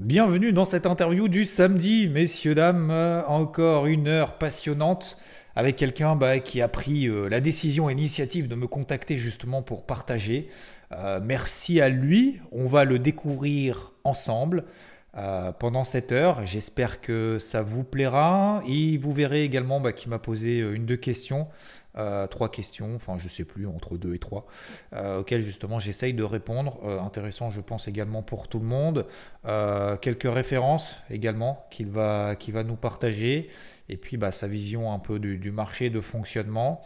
Bienvenue dans cette interview du samedi, messieurs, dames. Encore une heure passionnante avec quelqu'un bah, qui a pris euh, la décision et l'initiative de me contacter justement pour partager. Euh, merci à lui, on va le découvrir ensemble. Euh, pendant cette heure. J'espère que ça vous plaira. Et vous verrez également bah, qu'il m'a posé une, deux questions, trois questions, enfin je sais plus, entre deux et trois, auxquelles justement j'essaye de répondre. intéressant, je pense également pour tout le monde. quelques références également qu'il va, qu'il va nous partager et puis bah, sa vision un peu du, marché de fonctionnement.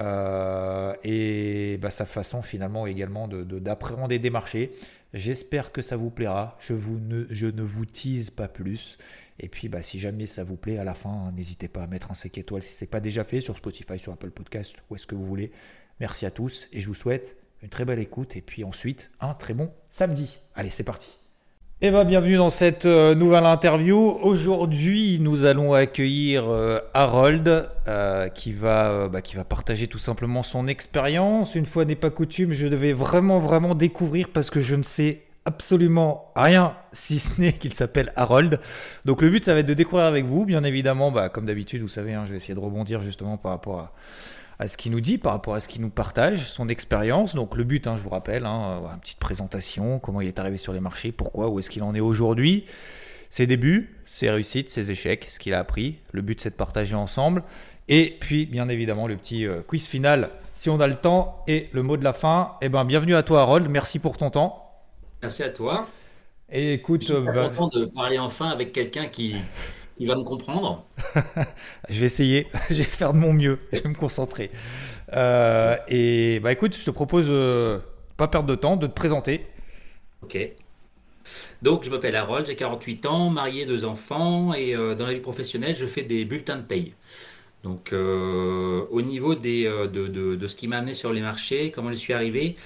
Euh, et bah, sa façon finalement également d'appréhender de, des marchés. J'espère que ça vous plaira. Je, vous ne, je ne vous tease pas plus. Et puis bah, si jamais ça vous plaît, à la fin, n'hésitez pas à mettre un 5 étoiles si ce n'est pas déjà fait sur Spotify, sur Apple Podcast, où est-ce que vous voulez. Merci à tous et je vous souhaite une très belle écoute et puis ensuite un très bon samedi. Allez, c'est parti. Eh bien, bienvenue dans cette euh, nouvelle interview. Aujourd'hui, nous allons accueillir euh, Harold euh, qui, va, bah, qui va partager tout simplement son expérience. Une fois n'est pas coutume, je devais vraiment, vraiment découvrir parce que je ne sais absolument rien si ce n'est qu'il s'appelle Harold. Donc le but, ça va être de découvrir avec vous. Bien évidemment, bah, comme d'habitude, vous savez, hein, je vais essayer de rebondir justement par rapport à à ce qu'il nous dit, par rapport à ce qu'il nous partage, son expérience. Donc le but, hein, je vous rappelle, hein, une petite présentation, comment il est arrivé sur les marchés, pourquoi, où est-ce qu'il en est aujourd'hui, ses débuts, ses réussites, ses échecs, ce qu'il a appris. Le but, c'est de partager ensemble. Et puis, bien évidemment, le petit euh, quiz final, si on a le temps. Et le mot de la fin, eh ben, bienvenue à toi, Harold. Merci pour ton temps. Merci à toi. Et écoute, je suis bah, content de parler enfin avec quelqu'un qui, il va me comprendre. je vais essayer, je vais faire de mon mieux, je vais me concentrer. Euh, et bah écoute, je te propose, euh, pas perdre de temps, de te présenter. Ok. Donc, je m'appelle Harold, j'ai 48 ans, marié, deux enfants, et euh, dans la vie professionnelle, je fais des bulletins de paye. Donc, au niveau des, de, de, de, ce qui m'a amené sur les marchés, comment j'y suis arrivé,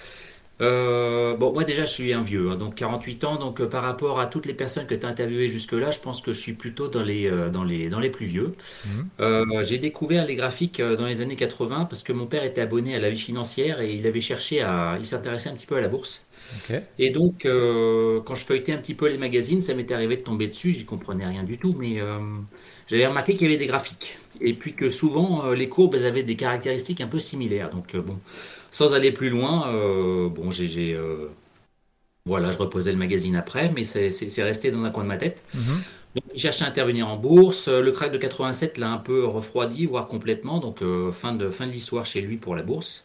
euh, bon, moi déjà, je suis un vieux, hein, donc 48 ans. Donc, euh, par rapport à toutes les personnes que tu as interviewées jusque-là, je pense que je suis plutôt dans les, euh, dans les, dans les plus vieux. Mhm. j'ai découvert les graphiques dans les années 80 parce que mon père était abonné à la vie financière et il avait cherché à. Il s'intéressait un petit peu à la bourse. Et donc, quand je feuilletais un petit peu les magazines, ça m'était arrivé de tomber dessus. J'y comprenais rien du tout, mais j'avais remarqué qu'il y avait des graphiques. Et puis que souvent, les courbes elles avaient des caractéristiques un peu similaires. Donc, bon. Sans aller plus loin, euh, bon, j'ai, euh, voilà, je reposais le magazine après, mais c'est resté dans un coin de ma tête. Mhm. Donc, il cherchait à intervenir en bourse. Le crack de 87 l'a un peu refroidi, voire complètement. Donc, euh, fin de, fin de l'histoire chez lui pour la bourse.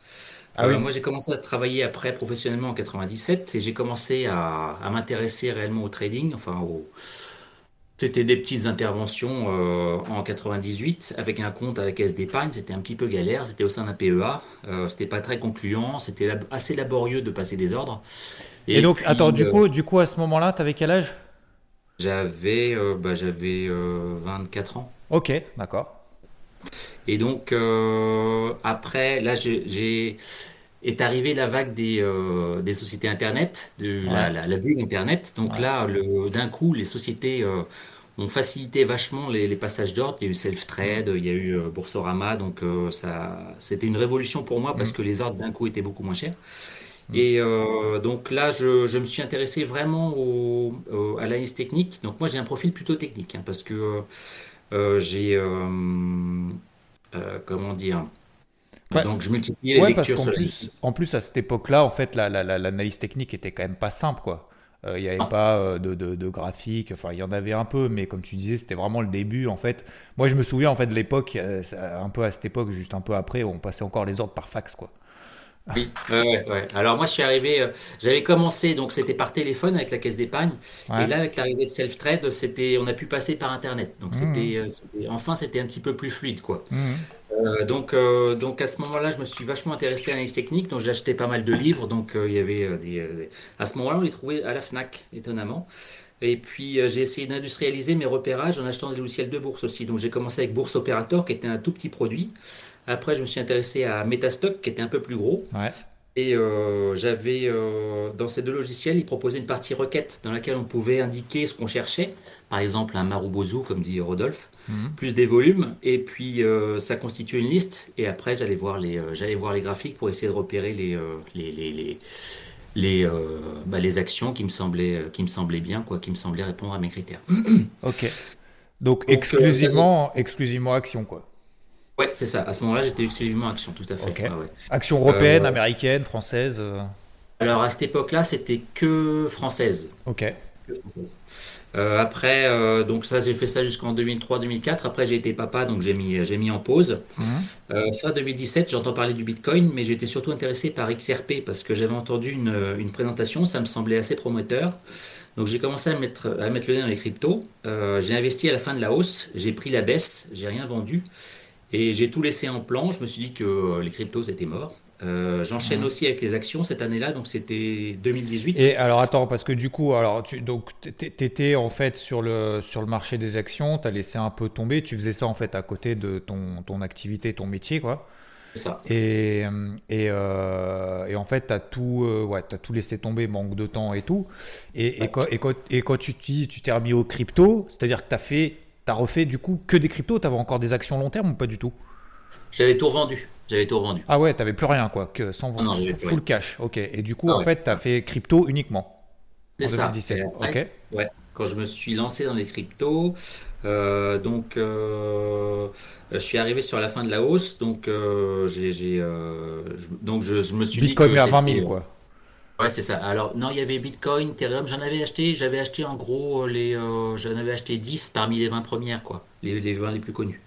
Ah moi, j'ai commencé à travailler après professionnellement en 97 et j'ai commencé à, à m'intéresser réellement au trading, enfin au, c'était des petites interventions euh, en 98 avec un compte à la caisse d'épargne. C'était un petit peu galère. C'était au sein d'un PEA. Euh, c'était pas très concluant. C'était assez laborieux de passer des ordres. Et, donc, attends, du, euh, coup, du coup, à ce moment-là, tu avais quel âge? J'avais bah, j'avais 24 ans. Ok, d'accord. Et donc, après, là, j'ai est arrivée la vague des, des sociétés Internet, de la, la, bulle Internet. Donc là, d'un coup, les sociétés ont facilité vachement les, passages d'ordre. Il y a eu Self-Trade, il y a eu euh, Boursorama, donc euh, ça, c'était une révolution pour moi parce mm. que les ordres d'un coup étaient beaucoup moins chers. Mm. Et euh, donc là, je, je, me suis intéressé vraiment au, à l'analyse technique. Donc moi, j'ai un profil plutôt technique hein, parce que j'ai, comment dire, Donc je multiplie les lectures parce plus, en plus, à cette époque-là, en fait, l'analyse technique était quand même pas simple, quoi. Euh, il n'y avait ah. pas euh, de, de, graphique, enfin il y en avait un peu, mais comme tu disais, c'était vraiment le début en fait. Moi je me souviens en fait de l'époque, euh, un peu à cette époque, juste un peu après, on passait encore les ordres par fax quoi. Oui, ouais, ouais, Alors moi, je suis arrivé, euh, j'avais commencé, donc c'était par téléphone avec la caisse d'épargne. Et là, avec l'arrivée de Self-Trade, c'était, on a pu passer par Internet. Donc c'était, mmh. euh, enfin, c'était un petit peu plus fluide, quoi. Mmh. Euh, donc, donc à ce moment-là, je me suis vachement intéressé à l'analyse technique. Donc j'ai acheté pas mal de livres. Donc il y avait des, à ce moment-là, on les trouvait à la Fnac, étonnamment. Et puis j'ai essayé d'industrialiser mes repérages en achetant des logiciels de bourse aussi. Donc j'ai commencé avec Bourse Operator, qui était un tout petit produit. Après, je me suis intéressé à Metastock, qui était un peu plus gros. Et euh, j'avais, euh, dans ces deux logiciels, ils proposaient une partie requête dans laquelle on pouvait indiquer ce qu'on cherchait. Par exemple, un Marubozu, comme dit Rodolphe, mhm. plus des volumes. Et puis, euh, ça constituait une liste. Et après, j'allais voir, les, j'allais voir les graphiques pour essayer de repérer les, les, les, les, bah, les actions qui me, semblaient, qui me semblaient bien, quoi, qui me semblaient répondre à mes critères. ok. Donc, exclusivement, exclusivement action, quoi. Ouais, c'est ça. À ce moment-là, j'étais exclusivement action, tout à fait. Action européenne, euh, américaine, française euh. Alors à cette époque-là, c'était que française. Ok. Euh, après, donc ça, j'ai fait ça jusqu'en 2003-2004. Après, j'ai été papa, donc j'ai mis, j'ai mis en pause. Mhm. fin 2017, j'entends parler du Bitcoin, mais j'étais surtout intéressé par XRP parce que j'avais entendu une, une, présentation, ça me semblait assez prometteur. Donc j'ai commencé à mettre, à mettre le nez dans les cryptos. j'ai investi à la fin de la hausse, j'ai pris la baisse, j'ai rien vendu. Et j'ai tout laissé en plan. Je me suis dit que euh, les cryptos étaient morts. Euh, j'enchaîne mhm. aussi avec les actions cette année-là, donc c'était 2018. Et alors attends, parce que du coup, alors tu donc étais en fait sur le sur le marché des actions, tu as laissé un peu tomber, tu faisais ça en fait à côté de ton, ton activité, ton métier, quoi. Ça. Et, et, euh, et, en fait, tu as, tout, ouais, as tout laissé tomber, manque de temps et tout. Et, et, quand, et, quand, et quand tu t'es remis au crypto, c'est-à-dire que tu as fait T'as refait du coup que des cryptos T'avais encore des actions long terme ou pas du tout? J'avais tout revendu. J'avais tout revendu. Ah ouais, t'avais plus rien quoi, que sans vendre. full cash. Ok. Et du coup, ah en fait, fait, t'as fait crypto uniquement. C'est ça. ok. Ouais. Quand je me suis lancé dans les cryptos, euh, donc euh, je suis arrivé sur la fin de la hausse, donc euh, j'ai, donc je, me suis Bitcoin dit que à 20 000 quoi. Ouais, c'est ça. Alors, non, il y avait Bitcoin, Ethereum, j'en avais acheté, j'avais acheté en gros les. Euh, j'en avais acheté 10 parmi les 20 premières, quoi. Les, les 20 les plus connus.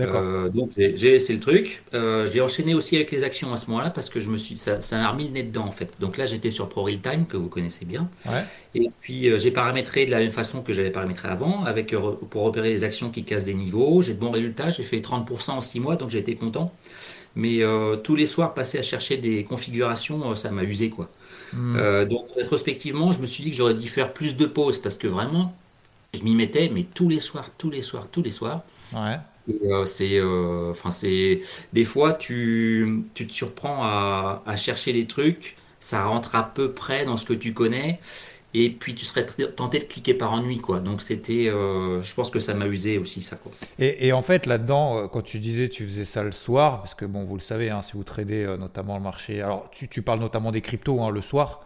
Euh, donc, j'ai laissé le truc. Euh, j'ai enchaîné aussi avec les actions à ce moment-là parce que je me suis, ça, ça m'a remis le nez dedans, en fait. Donc là, j'étais sur Pro Real Time, que vous connaissez bien. Ouais. Et puis, j'ai paramétré de la même façon que j'avais paramétré avant, avec, pour repérer les actions qui cassent des niveaux. J'ai de bons résultats. J'ai fait 30% en 6 mois, donc j'ai été content. Mais tous les soirs, passer à chercher des configurations, ça m'a usé, quoi. Hmm. Euh, donc rétrospectivement, je me suis dit que j'aurais dû faire plus de pauses parce que vraiment, je m'y mettais, mais tous les soirs, tous les soirs, tous les soirs. Ouais. Euh, c'est, euh, enfin c'est, des fois tu, tu te surprends à, à, chercher des trucs, ça rentre à peu près dans ce que tu connais, et puis tu serais tenté de cliquer par ennui quoi. Donc c'était euh, je pense que ça m'a usé aussi ça quoi. Et, et en fait là-dedans quand tu disais tu faisais ça le soir parce que bon vous le savez hein, si vous tradez notamment le marché alors tu, tu parles notamment des cryptos hein, le soir.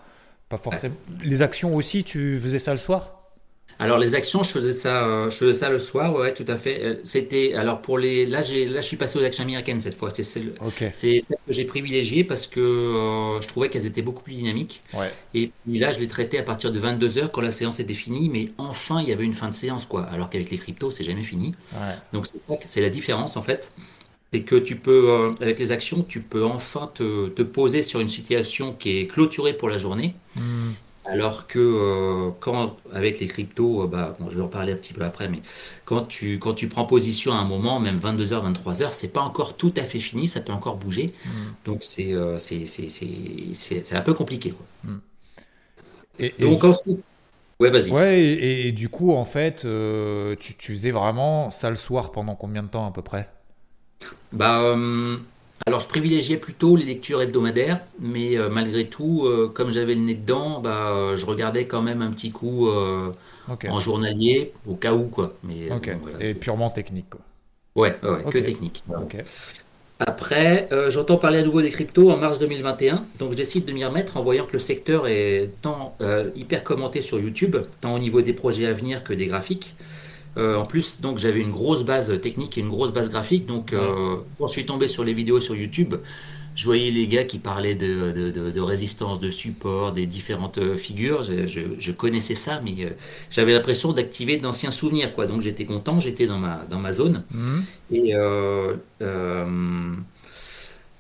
Pas forcément. Les actions aussi tu faisais ça le soir? Alors les actions, je faisais ça, euh, je faisais ça le soir, ouais, tout à fait. Euh, c'était alors pour les, là j'ai, là je suis passé aux actions américaines cette fois. C'est celle, c'est celle que j'ai privilégiée parce que euh, je trouvais qu'elles étaient beaucoup plus dynamiques. Et puis là je les traitais à partir de 22 h quand la séance était finie, mais enfin il y avait une fin de séance quoi. Alors qu'avec les cryptos c'est jamais fini. Donc c'est c'est la différence en fait. C'est que tu peux, avec les actions, tu peux enfin te, te, poser sur une situation qui est clôturée pour la journée. Hmm. Alors que euh, quand, avec les cryptos, euh, bah, je vais en parler un petit peu après, mais quand tu, quand tu prends position à un moment, même 22h, 23h, c'est pas encore tout à fait fini, ça peut encore bouger. Mm. Donc euh, c'est, c'est, un peu compliqué. Quoi. Mm. Et, Donc ensuite. Ouais, vas-y. Ouais, et, du coup, en fait, tu, tu faisais vraiment ça le soir pendant combien de temps à peu près? Bah. Alors, je privilégiais plutôt les lectures hebdomadaires, mais euh, malgré tout, euh, comme j'avais le nez dedans, bah, euh, je regardais quand même un petit coup en journalier, au cas où, quoi. Mais, Et purement technique, quoi. Ouais, que technique. Après, j'entends parler à nouveau des cryptos en mars 2021, donc je décide de m'y remettre en voyant que le secteur est tant hyper commenté sur YouTube, tant au niveau des projets à venir que des graphiques. Euh, en plus, donc j'avais une grosse base technique et une grosse base graphique. Donc, euh, quand je suis tombé sur les vidéos sur YouTube, je voyais les gars qui parlaient de, de, résistance, de support, des différentes euh, figures. Je, connaissais ça, mais j'avais l'impression d'activer d'anciens souvenirs. Quoi. Donc, j'étais content, j'étais dans ma, dans ma zone. Mhm. Et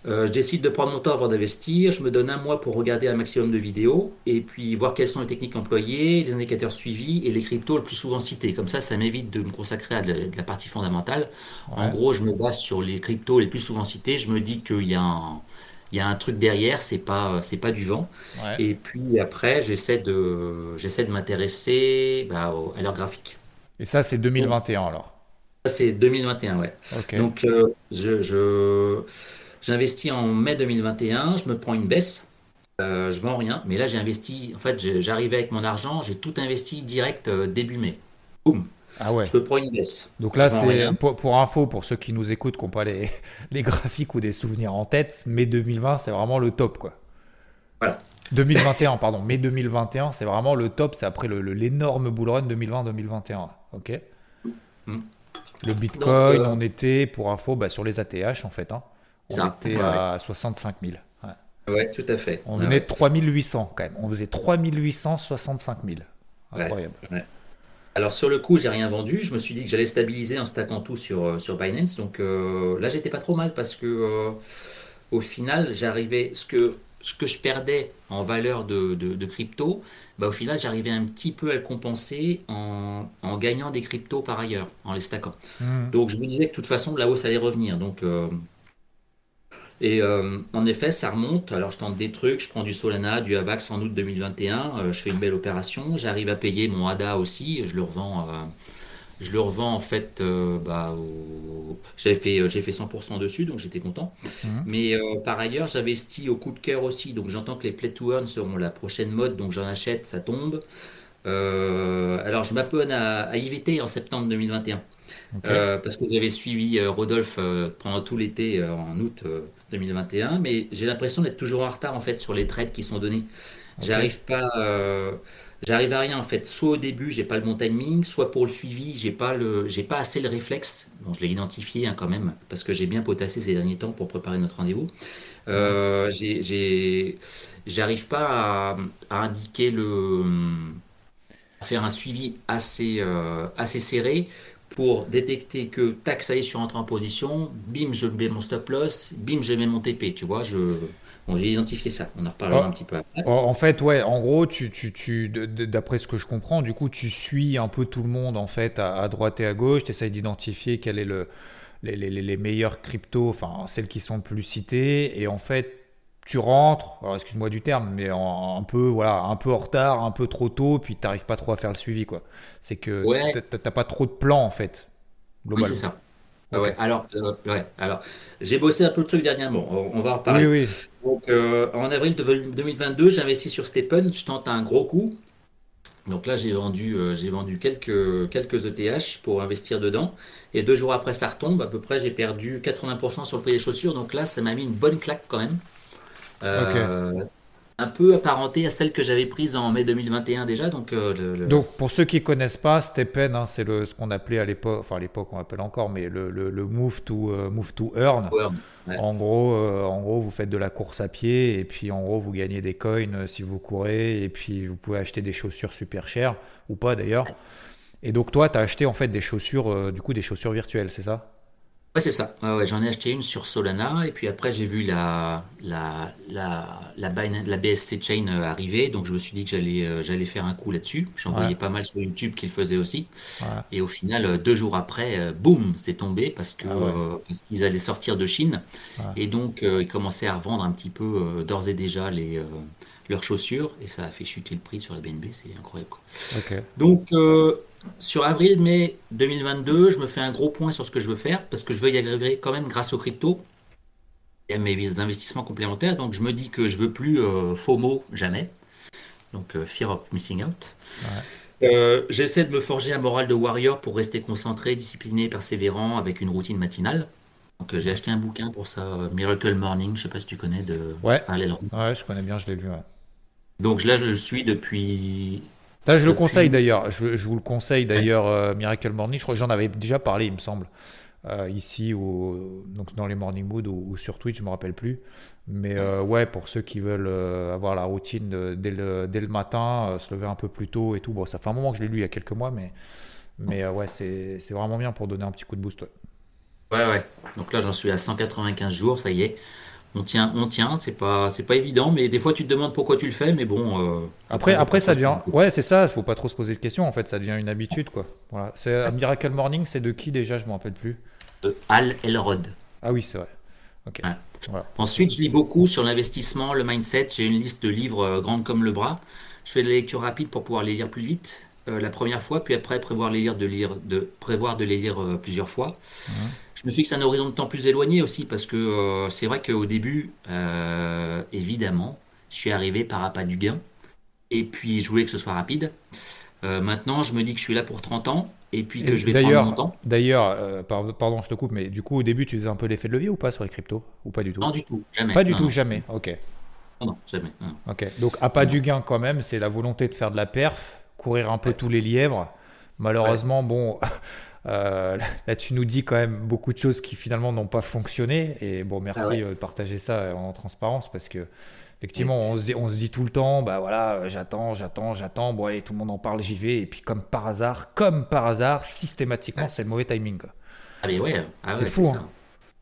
Euh, je décide de prendre mon temps avant d'investir. Je me donne un mois pour regarder un maximum de vidéos et puis voir quelles sont les techniques employées, les indicateurs suivis et les cryptos le plus souvent cités. Comme ça, ça m'évite de me consacrer à de, la partie fondamentale. En gros, je me base sur les cryptos les plus souvent cités. Je me dis qu'il y a un, il y a un truc derrière, c'est pas, c'est pas du vent. Et puis après, j'essaie de, j'essaie de m'intéresser bah, à leur graphique. Et ça, c'est 2021 alors? Ça, c'est 2021, ouais. Donc, euh, je J'investis en mai 2021, je me prends une baisse, euh, je vends rien, mais là j'ai investi, en fait j'arrivais avec mon argent, j'ai tout investi direct euh, début mai. Boum ah ouais. Je me prends une baisse. Donc là, c'est pour, info, pour ceux qui nous écoutent, qui n'ont pas les, les, graphiques ou des souvenirs en tête, mai 2020, c'est vraiment le top, quoi. Voilà. 2021, pardon, mai 2021, c'est vraiment le top, c'est après l'énorme bull run 2020-2021, ok? Mm. Le Bitcoin, euh, on était, pour info, bah, sur les ATH, en fait, hein. On était à 65 000. Ouais. tout à fait. On venait de 3800 quand même. On faisait 3865 000. Incroyable. Alors sur le coup, j'ai rien vendu. Je me suis dit que j'allais stabiliser en stackant tout sur, euh, sur Binance. Donc euh, là, j'étais pas trop mal parce que euh, au final, j'arrivais ce que ce que je perdais en valeur de, de, crypto, bah, au final, j'arrivais un petit peu à le compenser en, en, gagnant des cryptos par ailleurs, en les stackant. Hmm. Donc je me disais que de toute façon, la hausse allait revenir. Donc et euh, en effet, ça remonte. Alors, je tente des trucs. Je prends du Solana, du Avax en août 2021. Euh, je fais une belle opération. J'arrive à payer mon ADA aussi. Je le revends. Euh, je le revends en fait. Bah, J'avais fait, j'ai fait 100% dessus, donc j'étais content. Mmh. Mais par ailleurs, j'investis au coup de cœur aussi. Donc, j'entends que les play to earn seront la prochaine mode. Donc, j'en achète, ça tombe. alors, je m'abonne à, à IVT en septembre 2021. Parce que j'avais suivi Rodolphe pendant tout l'été en août 2021, mais j'ai l'impression d'être toujours en retard en fait sur les trades qui sont donnés. J'arrive pas, euh, j'arrive à rien en fait. Soit au début j'ai pas le bon timing, soit pour le suivi j'ai pas le, j'ai pas assez le réflexe. Bon, je l'ai identifié hein, quand même parce que j'ai bien potassé ces derniers temps pour préparer notre rendez-vous. Euh, j'arrive pas à, à, indiquer le, à faire un suivi assez, euh, assez serré pour détecter que tac, ça y est, je suis rentré en position, bim, je mets mon stop loss, bim, je mets mon TP, tu vois, je... Bon, j'ai identifié ça, on en reparlera oh. un petit peu après. En fait, ouais, en gros, tu, tu, tu d'après ce que je comprends, du coup, tu suis un peu tout le monde, en fait, à, droite et à gauche, tu essayes d'identifier quel est le, les, les, les meilleurs cryptos, enfin, celles qui sont le plus citées, et en fait, tu rentres, excuse-moi du terme, mais un peu voilà, un peu en retard, un peu trop tôt, puis tu n'arrives pas trop à faire le suivi quoi. C'est que tu t'as pas trop de plan en fait. Globalement. Oui, c'est ça. Ah ouais, alors, euh, ouais, alors j'ai bossé un peu le truc dernièrement, on, va en reparler. Oui, oui. Donc, euh, en avril 2022, j'investis sur Stepen, je tente un gros coup. Donc là, j'ai vendu, euh, j'ai vendu quelques, quelques ETH pour investir dedans. Et deux jours après, ça retombe. À peu près, j'ai perdu 80% sur le prix des chaussures. Donc là, ça m'a mis une bonne claque quand même. Euh, un peu apparenté à celle que j'avais prise en mai 2021 déjà. Donc, euh, donc pour ceux qui connaissent pas, Stepen, hein, c'est ce qu'on appelait à l'époque, enfin à l'époque on appelle encore, mais le, le, move to euh, move to earn. En gros, en gros, vous faites de la course à pied et puis en gros vous gagnez des coins si vous courez et puis vous pouvez acheter des chaussures super chères ou pas d'ailleurs. Et donc toi, tu as acheté en fait des chaussures, du coup des chaussures virtuelles, c'est ça? Ouais, c'est ça. Ouais, J'en ai acheté une sur Solana et puis après j'ai vu la, la, la, la, la BSC Chain euh, arriver. Donc je me suis dit que j'allais euh, j'allais faire un coup là-dessus. J'en voyais pas mal sur YouTube qu'ils faisaient aussi. Et au final, euh, deux jours après, boum, c'est tombé parce que ah parce qu'ils allaient sortir de Chine. Et donc ils commençaient à revendre un petit peu d'ores et déjà les, leurs chaussures et ça a fait chuter le prix sur la BNB. C'est incroyable. Quoi. Donc sur avril-mai 2022, je me fais un gros point sur ce que je veux faire parce que je veux y arriver quand même grâce aux crypto et à mes investissements complémentaires. Donc je me dis que je veux plus euh, FOMO jamais. Donc euh, Fear of Missing Out. Euh, j'essaie de me forger un moral de warrior pour rester concentré, discipliné, persévérant avec une routine matinale. Donc j'ai acheté un bouquin pour ça, Miracle Morning, je sais pas si tu connais de ouais. Ouais, je connais bien, je l'ai lu. Donc là, je suis depuis je le conseille d'ailleurs. Je, vous le conseille d'ailleurs, euh, Miracle Morning. Je crois que j'en avais déjà parlé, il me semble, euh, ici ou donc dans les Morning Mood ou, sur Twitch, je me rappelle plus. Mais euh, ouais, pour ceux qui veulent avoir la routine dès, le, dès le matin, se lever un peu plus tôt et tout. Bon, ça fait un moment que je l'ai lu il y a quelques mois, mais mais ouais, c'est vraiment bien pour donner un petit coup de boost. Ouais, ouais. Donc là, j'en suis à 195 jours, ça y est. on tient, on tient. C'est pas, c'est pas évident, mais des fois tu te demandes pourquoi tu le fais, mais bon. euh, après, après, ça devient. Ouais, c'est ça. Faut pas trop se poser de questions. En fait, ça devient une habitude, quoi. Voilà. C'est euh, Miracle Morning. C'est de qui déjà? Je me rappelle plus. De Al Elrod. Ah oui, c'est vrai. Ok. Ouais. Voilà. Ensuite, je lis beaucoup sur l'investissement, le mindset. J'ai une liste de livres euh, grande comme le bras. Je fais de la lecture rapide pour pouvoir les lire plus vite euh, la première fois, puis après prévoir les lire de lire, de prévoir de les lire plusieurs fois. Mmh. Je me fixe un horizon de temps plus éloigné aussi parce que euh, c'est vrai qu'au début, évidemment, je suis arrivé par appât du gain et puis je voulais que ce soit rapide. maintenant, je me dis que je suis là pour 30 ans et puis que Et je vais prendre mon temps. D'ailleurs, euh, par- pardon, je te coupe, mais du coup, au début, tu faisais un peu l'effet de levier ou pas sur les cryptos Ou pas du tout? Non, du tout, jamais. Pas du Non, tout, non. jamais. Ok. Non, non, jamais. non. Ok. Donc, à pas du gain quand même, c'est la volonté de faire de la perf, courir un peu tous les lièvres. Malheureusement, bon, euh, là, tu nous dis quand même beaucoup de choses qui finalement n'ont pas fonctionné. Et bon, merci Ah ouais. euh, de partager ça en transparence parce que. Effectivement, on se, dit, on se dit tout le temps, bah voilà, euh, j'attends, j'attends, j'attends, bon allez, tout le monde en parle, j'y vais, et puis comme par hasard, comme par hasard, systématiquement, c'est le mauvais timing. quoi. Ah mais ouais, ah C'est ouais, fou, c'est ça. hein.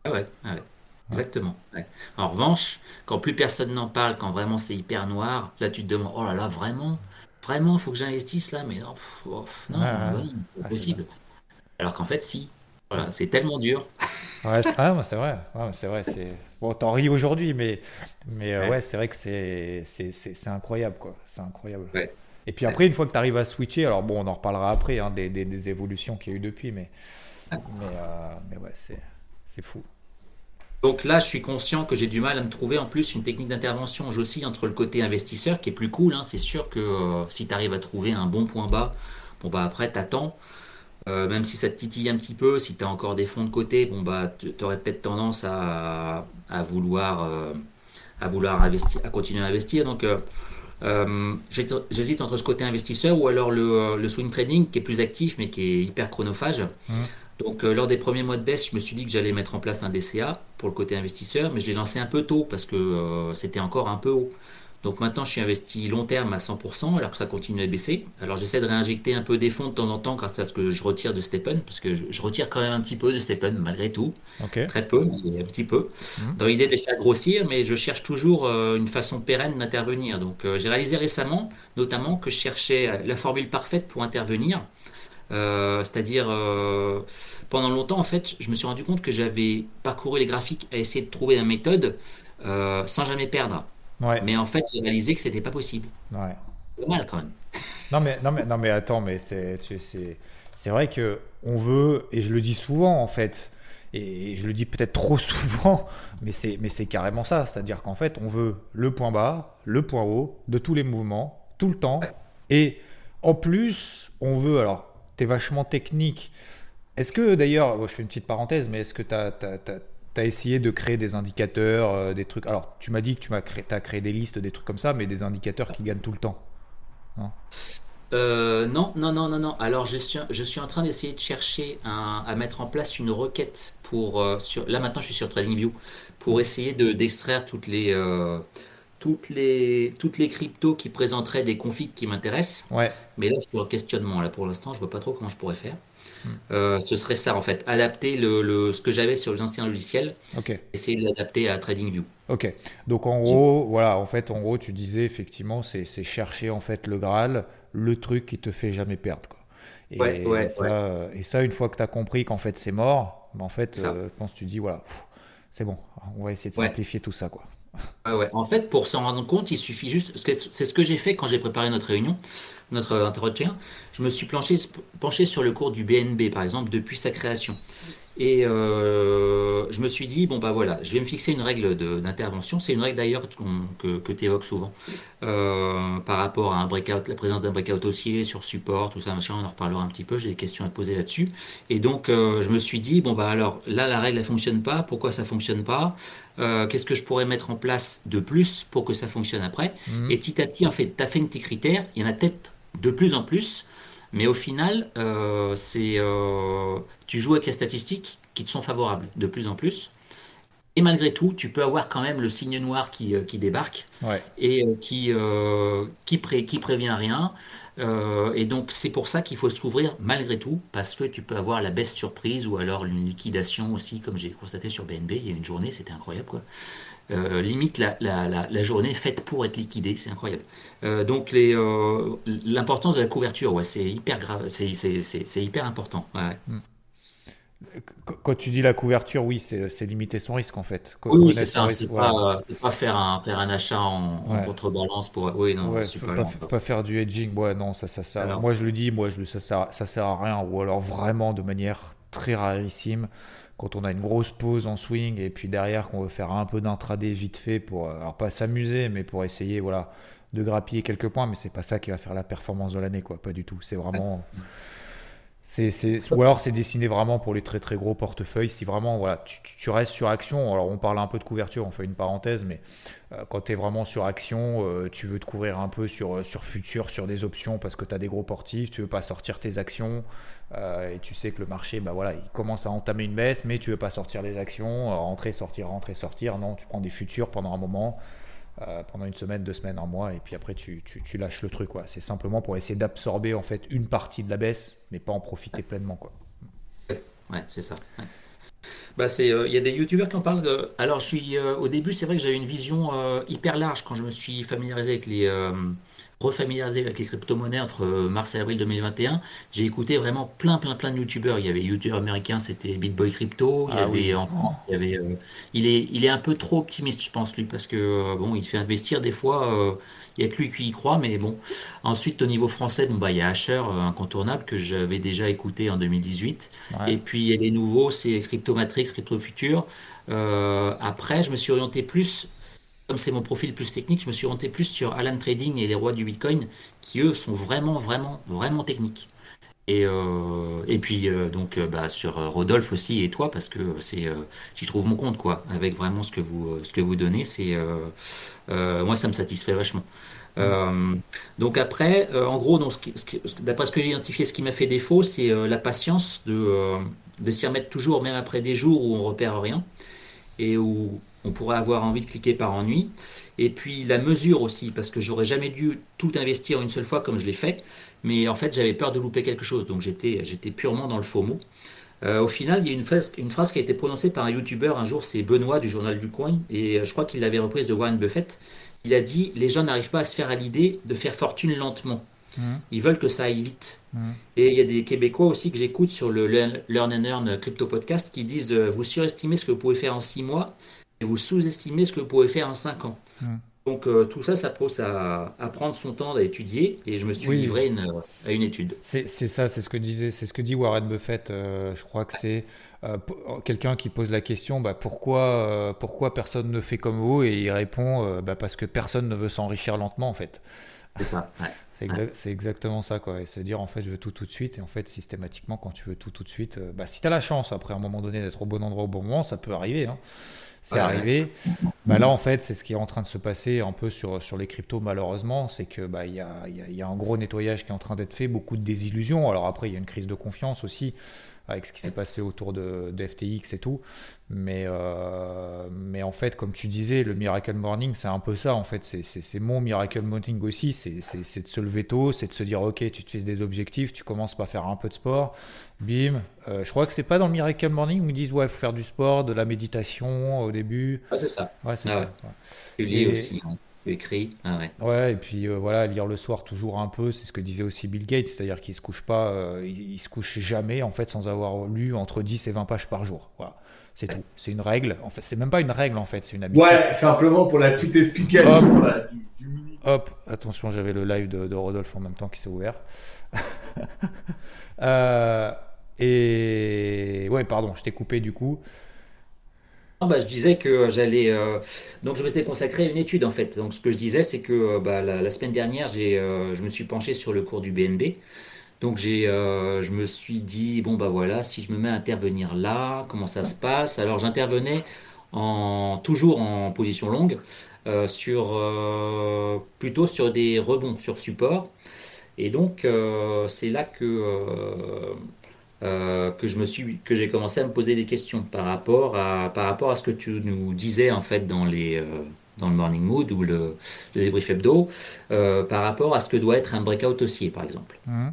Ah ouais, ah ouais. Exactement. ouais. En revanche, quand plus personne n'en parle, quand vraiment c'est hyper noir, là tu te demandes, oh là là, vraiment, vraiment, faut que j'investisse là, mais non, pff, oh, pff, non, bah non, c'est Ah, pas possible. Alors qu'en fait, si. Voilà, c'est tellement dur. Ouais, c'est ah, c'est vrai. Ouais, c'est vrai. C'est bon, t'en ris aujourd'hui, mais mais euh, Ouais. ouais, c'est vrai que c'est c'est c'est c'est incroyable quoi. C'est incroyable. Ouais. Et puis après, une fois que tu arrives à switcher, alors bon, on en reparlera après hein, des, des, des évolutions qu'il y a eu depuis, mais mais euh, mais ouais, c'est c'est fou. Donc là, je suis conscient que j'ai du mal à me trouver en plus une technique d'intervention. J'oscille entre le côté investisseur qui est plus cool. hein. C'est sûr que euh, si tu arrives à trouver un bon point bas, bon bah après t'attends. Euh, même si ça te titille un petit peu, si tu as encore des fonds de côté, bon bah tu aurais peut-être tendance à, à vouloir euh, à vouloir investir, à continuer à investir. Donc euh, euh, j'hésite entre ce côté investisseur ou alors le, le swing trading qui est plus actif mais qui est hyper chronophage. Donc, euh, lors des premiers mois de baisse, je me suis dit que j'allais mettre en place un DCA pour le côté investisseur, mais je l'ai lancé un peu tôt parce que euh, c'était encore un peu haut. Donc maintenant, je suis investi long terme à 100% alors que ça continue à baisser. Alors j'essaie de réinjecter un peu des fonds de temps en temps grâce à ce que je retire de Stepen, parce que je, retire quand même un petit peu de Stepen malgré tout, très peu, mais un petit peu, dans l'idée de les faire grossir, mais je cherche toujours euh, une façon pérenne d'intervenir. Donc euh, j'ai réalisé récemment, notamment, que je cherchais la formule parfaite pour intervenir. Euh, c'est-à-dire, euh, pendant longtemps, en fait, je me suis rendu compte que j'avais parcouru les graphiques à essayer de trouver une méthode euh, sans jamais perdre. Ouais. Mais en fait, j'ai réalisé que c'était pas possible. Ouais. Mal quand même. Non mais non mais non mais attends mais c'est tu- c'est c'est vrai que on veut et je le dis souvent en fait et je le dis peut-être trop souvent mais c'est mais c'est carrément ça c'est-à-dire qu'en fait on veut le point bas le point haut de tous les mouvements tout le temps et en plus on veut alors t'es vachement technique est-ce que d'ailleurs je fais une petite parenthèse mais est-ce que t'as t'as, essayé de créer des indicateurs euh, des trucs alors tu m'as dit que tu m'as créé t'as créé des listes des trucs comme ça mais des indicateurs qui gagnent tout le temps Euh, non, non, non, non, non. Alors, je suis, je suis en train d'essayer de chercher un- à mettre en place une requête pour. euh, sur, là, maintenant, je suis sur TradingView pour essayer de d'extraire toutes les, toutes les, toutes les cryptos qui présenteraient des configs qui m'intéressent. ouais Mais là, je suis en questionnement. Là, pour l'instant, je vois pas trop comment je pourrais faire. Euh, ce serait ça, en fait. Adapter le, le- ce que j'avais sur les anciens logiciels, ok essayer de l'adapter à TradingView. Ok, donc en gros, voilà, en fait, en gros, tu disais effectivement, c'est chercher en fait le Graal, le truc qui te fait jamais perdre, quoi. Et, Ouais, ouais, ça, ouais. et ça, une fois que tu as compris qu'en fait c'est mort, ben, en fait, euh, je pense que tu dis, voilà, c'est bon, on va essayer de simplifier tout ça, quoi. Ah ouais. En fait, pour s'en rendre compte, il suffit juste. C'est ce que j'ai fait quand j'ai préparé notre réunion, notre entretien. Je me suis planché, penché sur le cours du BNB, par exemple, depuis sa création. Et euh, je me suis dit, bon, bah voilà, je vais me fixer une règle d'intervention. C'est une règle d'ailleurs que, que tu évoques souvent euh, par rapport à un breakout, la présence d'un breakout haussier sur support, tout ça, machin. On en reparlera un petit peu. J'ai des questions à te poser là-dessus. Et donc, euh, je me suis dit, bon, bah alors là, la règle, elle fonctionne pas. Pourquoi ça fonctionne pas? Qu'est-ce que je pourrais mettre en place de plus pour que ça fonctionne après? Et petit à petit, en fait, tu as fait tes critères. Il y en a peut-être de plus en plus. Mais au final, euh, c'est, euh, tu joues avec les statistiques qui te sont favorables de plus en plus. Et malgré tout, tu peux avoir quand même le signe noir qui, euh, qui débarque Ouais, et qui, euh, qui, pré- qui prévient rien. Et donc, c'est pour ça qu'il faut se couvrir malgré tout, parce que tu peux avoir la baisse surprise ou alors une liquidation aussi, comme j'ai constaté sur BNB. Il y a une journée, c'était incroyable, quoi. Euh, limite la, la, la, journée faite pour être liquidée, c'est incroyable. Euh, donc les, l'importance de la couverture, ouais, c'est hyper grave, c'est, c'est, c'est, hyper important. Ouais. Hmm. Quand tu dis la couverture, oui, c'est limiter son risque en fait. Oui, c'est ça. C'est pas, pas, faire un, faire un achat en, contrebalance pour. Oui, non, ouais, pas, pas, faire du hedging. Ouais, non, ça, ça, ça. moi, je le dis, moi, je, ça, sert, ça sert à rien. Ou alors vraiment de manière très rarissime quand on a une grosse pause en swing et puis derrière qu'on veut faire un peu d'intraday vite fait pour, alors pas s'amuser, mais pour essayer, voilà, de grappiller quelques points. Mais c'est pas ça qui va faire la performance de l'année, quoi. Pas du tout. C'est vraiment. C'est, ou alors c'est dessiné vraiment pour les très très gros portefeuilles. Si vraiment voilà, tu, restes sur action, alors on parle un peu de couverture, on fait une parenthèse, mais euh, quand tu es vraiment sur action, euh, tu veux te couvrir un peu sur, euh, sur futur, sur des options parce que tu as des gros portifs, tu veux pas sortir tes actions et tu sais que le marché bah voilà, il commence à entamer une baisse, mais tu veux pas sortir les actions, rentrer, sortir, rentrer, sortir. Non, tu prends des futurs pendant un moment. Pendant une semaine, deux semaines, un mois, et puis après tu, tu, tu lâches le truc. Quoi. C'est simplement pour essayer d'absorber en fait une partie de la baisse mais pas en profiter pleinement. Quoi. Ouais, c'est ça. Bah c'est, euh, il y a des youtubeurs qui en parlent. Alors, je suis euh, au début, c'est vrai que j'avais une vision euh, hyper large quand je me suis familiarisé avec les refamiliarisé avec les crypto-monnaies entre mars et avril 2021. J'ai écouté vraiment plein, plein, plein de youtubeurs. Il y avait youtubeur américain, c'était BitBoy Crypto. Il y ah avait en France, il y avait. il est, il est un peu trop optimiste, je pense lui, parce que bon, il fait investir des fois il n'y a que lui qui y croit, mais bon. Ensuite, au niveau français, bon, bah, il y a Asher, euh, incontournable, que j'avais déjà écouté en 2018. Et puis, il y a les nouveaux, c'est Cryptomatrix, Crypto Future. Euh, après, je me suis orienté plus, comme c'est mon profil plus technique, je me suis orienté plus sur Alan Trading et les rois du Bitcoin, qui eux sont vraiment, vraiment, vraiment techniques. Et, euh, et puis donc bah, sur Rodolphe aussi et toi parce que c'est j'y trouve mon compte quoi avec vraiment ce que vous ce que vous donnez c'est moi ça me satisfait vachement euh, donc après, euh, en gros, d'après ce que j'ai identifié, ce qui m'a fait défaut, c'est euh, la patience de, de s'y remettre toujours, même après des jours où on repère rien et où on pourrait avoir envie de cliquer par ennui. Et puis la mesure aussi, parce que j'aurais jamais dû tout investir une seule fois comme je l'ai fait, mais en fait j'avais peur de louper quelque chose, donc j'étais, j'étais purement dans le faux mot. au final, il y a une phrase, une phrase qui a été prononcée par un YouTuber un jour, c'est Benoît du journal du coin, et je crois qu'il l'avait reprise de Warren Buffett il a dit les gens n'arrivent pas à se faire à l'idée de faire fortune lentement. Mmh. Ils veulent que ça aille vite. Mmh. Et il y a des Québécois aussi que j'écoute sur le Learn and Earn Crypto Podcast qui disent euh, vous surestimez ce que vous pouvez faire en 6 mois et vous sous-estimez ce que vous pouvez faire en 5 ans. Mmh. Donc euh, tout ça, ça pose à, prendre son temps d'étudier et je me suis livré à une étude. C'est ça, c'est ce que disait, c'est ce que dit Warren Buffett. Euh, je crois que c'est euh, quelqu'un qui pose la question bah, pourquoi, euh, pourquoi personne ne fait comme vous? Et il répond euh, bah, parce que personne ne veut s'enrichir lentement en fait. C'est ça. C'est exactement ça, quoi. Et se dire, en fait, je veux tout tout de suite. Et en fait, systématiquement, quand tu veux tout tout de suite, bah, si tu as la chance, après, à un moment donné, d'être au bon endroit au bon moment, ça peut arriver. Hein. C'est arrivé. Bah, là, en fait, c'est ce qui est en train de se passer un peu sur, sur les cryptos, malheureusement. C'est que bah, y, a, y, a, un gros nettoyage qui est en train d'être fait, beaucoup de désillusions. Alors après, il y a une crise de confiance aussi avec ce qui s'est passé autour de, FTX et tout. Mais, euh, mais en fait, comme tu disais, le Miracle Morning, c'est un peu ça. En fait, c'est mon Miracle Morning aussi. C'est de se lever tôt, c'est de se dire, ok, tu te fais des objectifs, tu commences par faire un peu de sport. Bim. Euh, je crois que c'est pas dans le Miracle Morning où ils disent, ouais, il faut faire du sport, de la méditation au début. Ah, c'est ça. Ouais, c'est ah ça. Et, aussi. Hein écrit. Ah ouais. ouais. et puis euh, voilà, lire le soir toujours un peu, c'est ce que disait aussi Bill Gates, c'est-à-dire qu'il se couche pas, euh, il, se couche jamais en fait sans avoir lu entre 10 et 20 pages par jour. Voilà. C'est tout. C'est une règle. En fait, c'est même pas une règle en fait, c'est une habitude. Ouais, simplement pour la petite explication. Hop, attention, j'avais le live de, Rodolphe en même temps qui s'est ouvert. Euh, et ouais, pardon, je t'ai coupé du coup. Bah, je disais que j'allais. Euh, donc, je me suis consacré à une étude, en fait. Donc, ce que je disais, c'est que euh, bah, la, semaine dernière, euh, je me suis penché sur le cours du BNB. Donc, je me suis dit, bon, bah voilà, si je me mets à intervenir là, comment ça se passe? Alors, j'intervenais en, toujours en position longue, sur, plutôt sur des rebonds, sur support. Et donc, c'est là que euh, que je me suis que j'ai commencé à me poser des questions par rapport à par rapport à ce que tu nous disais en fait dans les euh, dans le morning mood ou le, le débrief hebdo euh, par rapport à ce que doit être un breakout haussier par exemple. Mmh.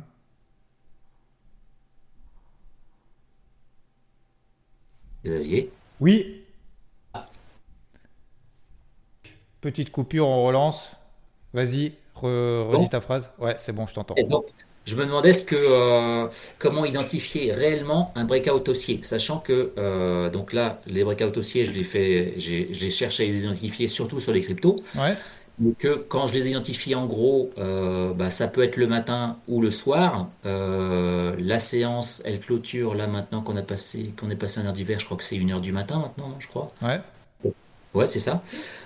Oui. petite coupure, on relance. Vas-y, redis ta phrase. Ouais, c'est bon, je t'entends. Je me demandais ce que, euh, comment identifier réellement un breakout haussier, sachant que euh, donc là, les breakouts haussiers, je les fais, j'ai cherché à les identifier surtout sur les cryptos. Ouais. Mais que quand je les identifie en gros, euh, bah, ça peut être le matin ou le soir. la séance, elle clôture là maintenant qu'on a passé, qu'on est passé un heure d'hiver, je crois que c'est une heure du matin maintenant, je crois. Ouais. Ouais, c'est ça.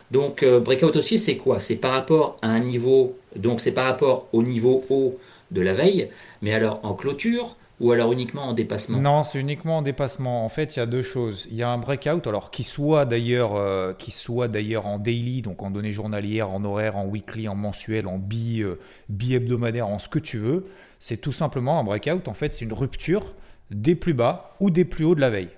Donc breakout haussier, c'est quoi? C'est par rapport à un niveau, donc c'est par rapport au niveau haut de la veille, mais alors en clôture ou alors uniquement en dépassement? Non, c'est uniquement en dépassement. En fait, il y a deux choses. Il y a un breakout, alors qui soit d'ailleurs euh, qui soit d'ailleurs en daily, donc en données journalières, en horaire, en weekly, en mensuel, en bi, euh, bi-hebdomadaire, en ce que tu veux. C'est tout simplement un breakout. En fait, c'est une rupture des plus bas ou des plus hauts de la veille.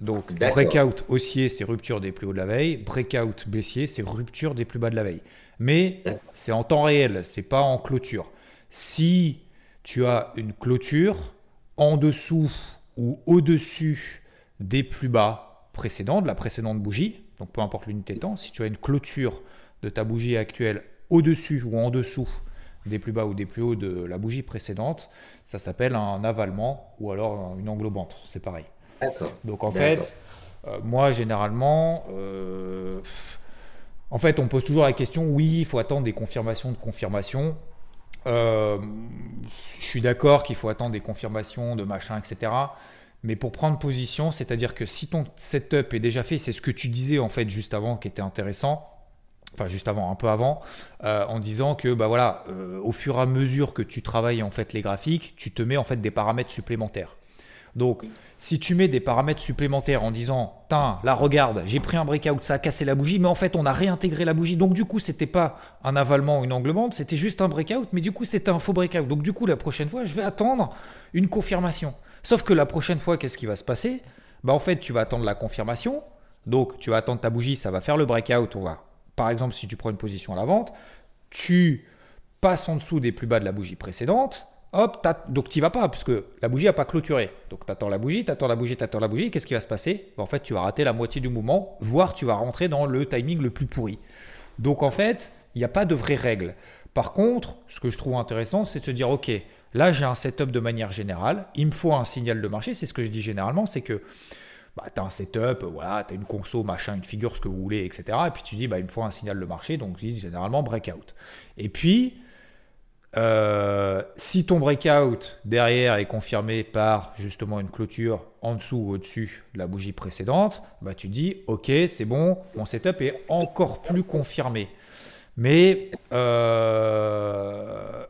Donc breakout haussier, c'est rupture des plus hauts de la veille. Breakout baissier, c'est rupture des plus bas de la veille. Mais c'est en temps réel, c'est pas en clôture. Si tu as une clôture en dessous ou au-dessus des plus bas précédents, de la précédente bougie, donc peu importe l'unité de temps, si tu as une clôture de ta bougie actuelle au-dessus ou en dessous des plus bas ou des plus hauts de la bougie précédente, ça s'appelle un avalement ou alors une englobante, c'est pareil. D'accord. Donc en fait, euh, moi généralement, euh, en fait on pose toujours la question, oui, il faut attendre des confirmations de confirmation. Euh, je suis d'accord qu'il faut attendre des confirmations de machin, etc. Mais pour prendre position, c'est-à-dire que si ton setup est déjà fait, c'est ce que tu disais en fait juste avant qui était intéressant, enfin juste avant, un peu avant, euh, en disant que bah voilà, euh, au fur et à mesure que tu travailles en fait les graphiques, tu te mets en fait des paramètres supplémentaires. Donc si tu mets des paramètres supplémentaires en disant, tiens, là regarde, j'ai pris un breakout, ça a cassé la bougie, mais en fait on a réintégré la bougie, donc du coup c'était pas un avalement ou une anglement, c'était juste un breakout, mais du coup c'était un faux breakout. Donc du coup la prochaine fois je vais attendre une confirmation. Sauf que la prochaine fois qu'est-ce qui va se passer? Bah en fait tu vas attendre la confirmation, donc tu vas attendre ta bougie, ça va faire le breakout, on va, par exemple si tu prends une position à la vente, tu passes en dessous des plus bas de la bougie précédente, Hop, donc tu vas pas, puisque la bougie n'a pas clôturé. Donc tu attends la bougie, tu attends la bougie, tu attends la bougie. Qu'est-ce qui va se passer? En fait, tu vas rater la moitié du mouvement, voire tu vas rentrer dans le timing le plus pourri. Donc en fait, il n'y a pas de vraies règles. Par contre, ce que je trouve intéressant, c'est de se dire, ok, là j'ai un setup de manière générale, il me faut un signal de marché, c'est ce que je dis généralement, c'est que bah, tu as un setup, voilà, tu as une conso, machin, une figure, ce que vous voulez, etc. Et puis tu dis, bah, il me faut un signal de marché, donc je dis généralement breakout. Et puis, euh, si ton breakout derrière est confirmé par justement une clôture en dessous ou au-dessus de la bougie précédente, bah tu dis ok c'est bon, mon setup est encore plus confirmé. Mais euh,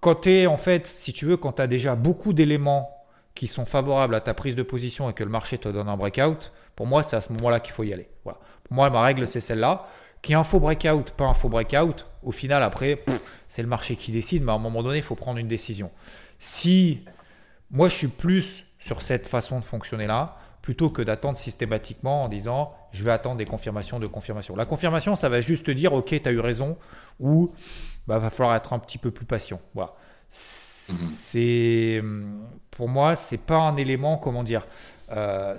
quand tu en fait, si tu veux, quand tu as déjà beaucoup d'éléments qui sont favorables à ta prise de position et que le marché te donne un breakout, pour moi c'est à ce moment-là qu'il faut y aller. Voilà. Pour moi ma règle c'est celle-là. Qui est un faux breakout, pas un faux breakout, au final après c'est le marché qui décide, mais à un moment donné, il faut prendre une décision. Si moi, je suis plus sur cette façon de fonctionner là, plutôt que d'attendre systématiquement en disant je vais attendre des confirmations de confirmation. La confirmation, ça va juste te dire ok, tu as eu raison, ou bah, va falloir être un petit peu plus patient. Voilà. C'est pour moi, c'est pas un élément, comment dire. Euh,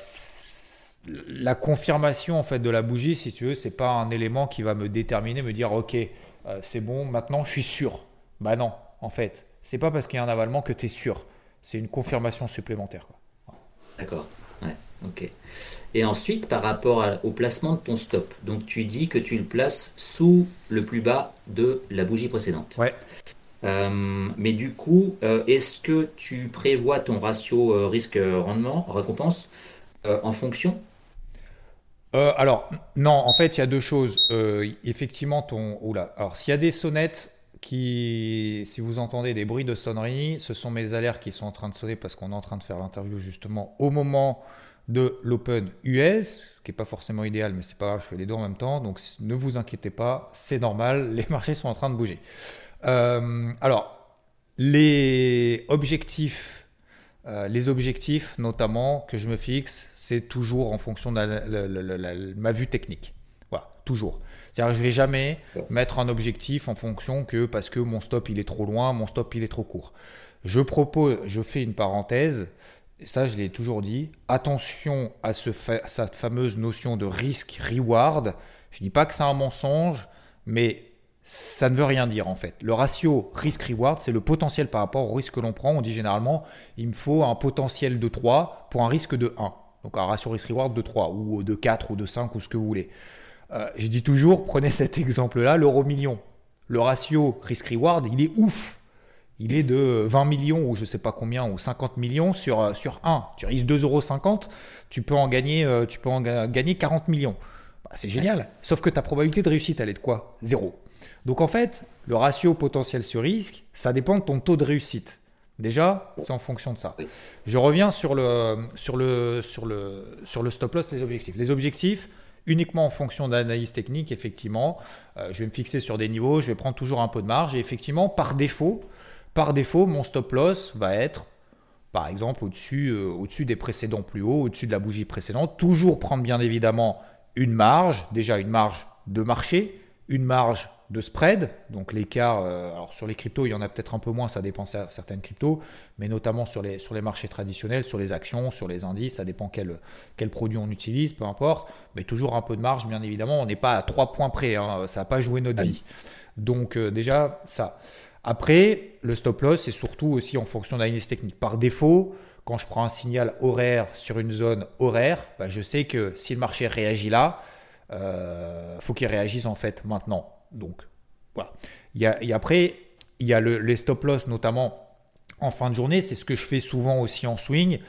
la confirmation en fait de la bougie, si tu veux, c'est pas un élément qui va me déterminer, me dire ok, euh, c'est bon, maintenant je suis sûr. Bah non, en fait, c'est pas parce qu'il y a un avalement que tu es sûr. C'est une confirmation supplémentaire. D'accord. Ouais, ok. Et ensuite, par rapport au placement de ton stop, donc tu dis que tu le places sous le plus bas de la bougie précédente. Ouais. Euh, mais du coup, euh, est-ce que tu prévois ton ratio risque-rendement, récompense, en fonction euh, alors, non, en fait, il y a deux choses. Euh, effectivement, ton. Oula. Alors, s'il y a des sonnettes qui. Si vous entendez des bruits de sonnerie, ce sont mes alertes qui sont en train de sonner parce qu'on est en train de faire l'interview justement au moment de l'Open US, ce qui n'est pas forcément idéal, mais c'est pas grave, je fais les deux en même temps. Donc, ne vous inquiétez pas, c'est normal, les marchés sont en train de bouger. Euh, alors, les objectifs euh, les objectifs, notamment, que je me fixe, c'est toujours en fonction de ma vue technique. Voilà, toujours. C'est-à-dire, je ne vais jamais mettre un objectif en fonction que parce que mon stop il est trop loin, mon stop il est trop court. Je propose, je fais une parenthèse, et ça je l'ai toujours dit, attention à ce cette fameuse notion de risque-reward. Je dis pas que c'est un mensonge, mais ça ne veut rien dire en fait. Le ratio risk-reward, c'est le potentiel par rapport au risque que l'on prend. On dit généralement, il me faut un potentiel de 3 pour un risque de 1. Donc un ratio risk-reward de 3 ou de 4 ou de 5 ou ce que vous voulez. Euh, je dis toujours, prenez cet exemple-là, l'euro million. Le ratio risk-reward, il est ouf. Il est de 20 millions ou je ne sais pas combien ou 50 millions sur, euh, sur 1. Tu risques 2,50 euros, tu peux en gagner, euh, tu peux en gagner 40 millions. Bah, c'est génial. Sauf que ta probabilité de réussite, elle est de quoi? Zéro. Donc en fait, le ratio potentiel sur risque, ça dépend de ton taux de réussite. Déjà, c'est en fonction de ça. Je reviens sur le, sur le, sur le, sur le stop loss, les objectifs. Les objectifs, uniquement en fonction d'analyse technique, effectivement, euh, je vais me fixer sur des niveaux, je vais prendre toujours un peu de marge. Et effectivement, par défaut, par défaut, mon stop loss va être, par exemple, au-dessus euh, au-dessus des précédents plus hauts, au-dessus de la bougie précédente. Toujours prendre bien évidemment une marge, déjà une marge de marché, une marge de spread, donc l'écart, euh, alors sur les cryptos, il y en a peut-être un peu moins, ça dépend certaines cryptos, mais notamment sur les, sur les marchés traditionnels, sur les actions, sur les indices, ça dépend quel, quel produit on utilise, peu importe, mais toujours un peu de marge, bien évidemment, on n'est pas à 3 points près, hein, ça n'a pas joué notre vie. Donc euh, déjà, ça. Après, le stop loss, c'est surtout aussi en fonction de l'analyse technique. Par défaut, quand je prends un signal horaire sur une zone horaire, bah, je sais que si le marché réagit là, euh, faut qu'il réagisse en fait maintenant. Donc voilà. Il y a, et après, il y a le, les stop loss notamment en fin de journée. C'est ce que je fais souvent aussi en swing.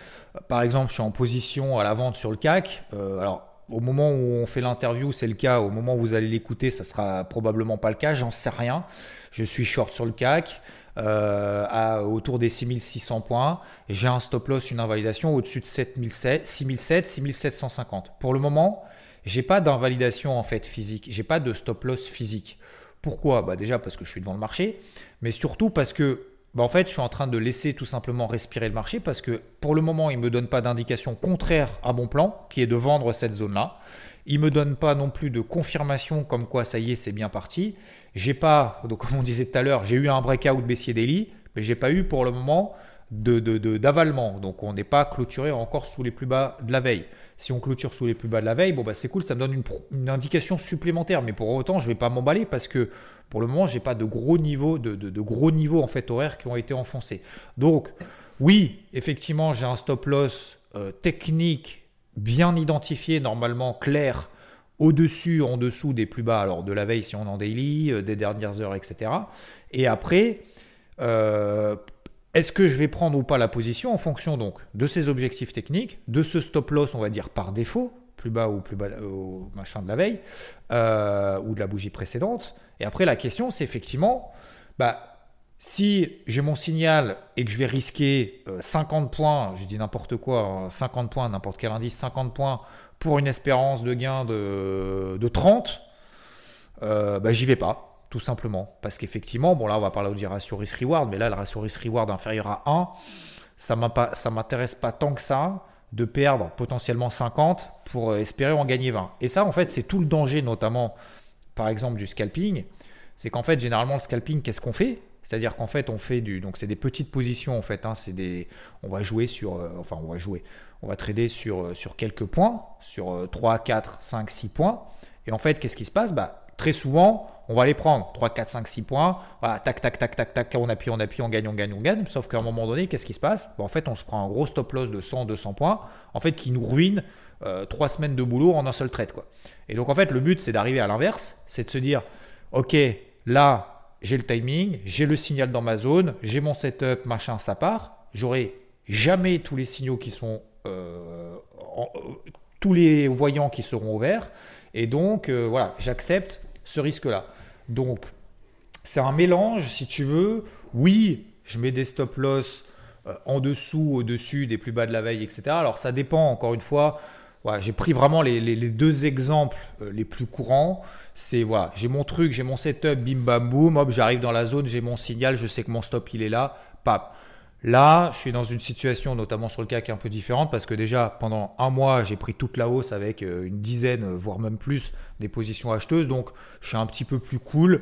Par exemple, je suis en position à la vente sur le CAC. Euh, alors au moment où on fait l'interview, c'est le cas. Au moment où vous allez l'écouter, ça sera probablement pas le cas. J'en sais rien. Je suis short sur le CAC. Euh, autour des 6600 points. J'ai un stop loss, une invalidation au-dessus de 7007, 6700, 6750. Pour le moment, j'ai pas d'invalidation en fait physique, j'ai pas de stop loss physique. Pourquoi? Bah Déjà parce que je suis devant le marché, mais surtout parce que bah en fait, je suis en train de laisser tout simplement respirer le marché parce que pour le moment, il ne me donne pas d'indication contraire à mon plan, qui est de vendre cette zone-là. Il ne me donne pas non plus de confirmation comme quoi ça y est, c'est bien parti. J'ai pas, donc comme on disait tout à l'heure, j'ai eu un breakout baissier daily, mais j'ai pas eu pour le moment de, d'avalement. donc on n'est pas clôturé encore sous les plus bas de la veille. Si on clôture sous les plus bas de la veille, bon bah c'est cool, ça me donne une, indication supplémentaire. Mais pour autant, je ne vais pas m'emballer parce que pour le moment, j'ai pas de gros niveaux, de, gros niveaux en fait horaires qui ont été enfoncés. Donc oui, effectivement, j'ai un stop loss euh, technique bien identifié, normalement clair, au-dessus, en dessous des plus bas, alors de la veille si on est en daily, euh, des dernières heures, etc. Et après, euh, est-ce que je vais prendre ou pas la position en fonction donc de ces objectifs techniques, de ce stop loss, on va dire par défaut, plus bas ou plus bas au machin de la veille, euh, ou de la bougie précédente? Et après, la question, c'est effectivement, bah, si j'ai mon signal et que je vais risquer 50 euh, points, je dis n'importe quoi, 50 points, n'importe quel indice, 50 points pour une espérance de gain de, de 30, euh, bah, j'y vais pas tout simplement. Parce qu'effectivement, bon là on va parler du ratio risk-reward, mais là le ratio risk-reward inférieur à 1, ça ne m'intéresse pas tant que ça de perdre potentiellement 50 pour euh, espérer en gagner 20. Et ça en fait c'est tout le danger notamment par exemple du scalping, c'est qu'en fait généralement le scalping qu'est-ce qu'on fait? C'est-à-dire qu'en fait, on fait du. Donc, c'est des petites positions, en fait. Hein, c'est des, on va jouer sur. Euh, enfin, on va jouer. On va trader sur, euh, sur quelques points, sur 3, 4, 5, 6 points. Et en fait, qu'est-ce qui se passe? Bah, Très souvent, on va les prendre 3, 4, 5, 6 points. Voilà, tac, tac, tac, tac, tac, on appuie, on appuie, on gagne, on gagne, on gagne. Sauf qu'à un moment donné, qu'est-ce qui se passe? En fait, on se prend un gros stop loss de 100, 200 points, en fait, qui nous ruine euh, 3 semaines de boulot en un seul trade. Quoi. Et donc, en fait, le but, c'est d'arriver à l'inverse c'est de se dire Ok, là, j'ai le timing, j'ai le signal dans ma zone, j'ai mon setup, machin, ça part. J'aurai jamais tous les signaux qui sont. Euh, euh, tous les voyants qui seront ouverts. Et donc, euh, voilà, j'accepte ce risque-là. Donc, c'est un mélange, si tu veux. Oui, je mets des stop loss euh, en dessous, au-dessus des plus bas de la veille, etc. Alors, ça dépend, encore une fois. J'ai pris vraiment les, deux exemples euh, les plus courants. C'est voilà, j'ai mon truc, j'ai mon setup, bim bam boum, hop, j'arrive dans la zone, j'ai mon signal, je sais que mon stop il est là, pap. Là, je suis dans une situation, notamment sur le CAC, un peu différente parce que déjà, pendant un mois, j'ai pris toute la hausse avec euh, une dizaine, voire même plus, des positions acheteuses. Donc, je suis un petit peu plus cool.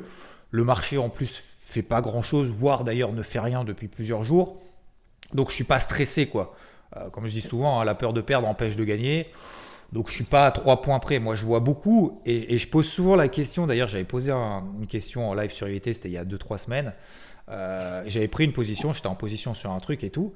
Le marché, en plus, fait pas grand-chose, voire d'ailleurs ne fait rien depuis plusieurs jours. Donc, je suis pas stressé, quoi. Euh, comme je dis souvent, hein, la peur de perdre empêche de gagner. Donc je suis pas à trois points près. Moi, je vois beaucoup et, je pose souvent la question. D'ailleurs, j'avais posé une question en live sur IVT, c'était il y a 2-3 semaines. Euh, j'avais pris une position, j'étais en position sur un truc et tout.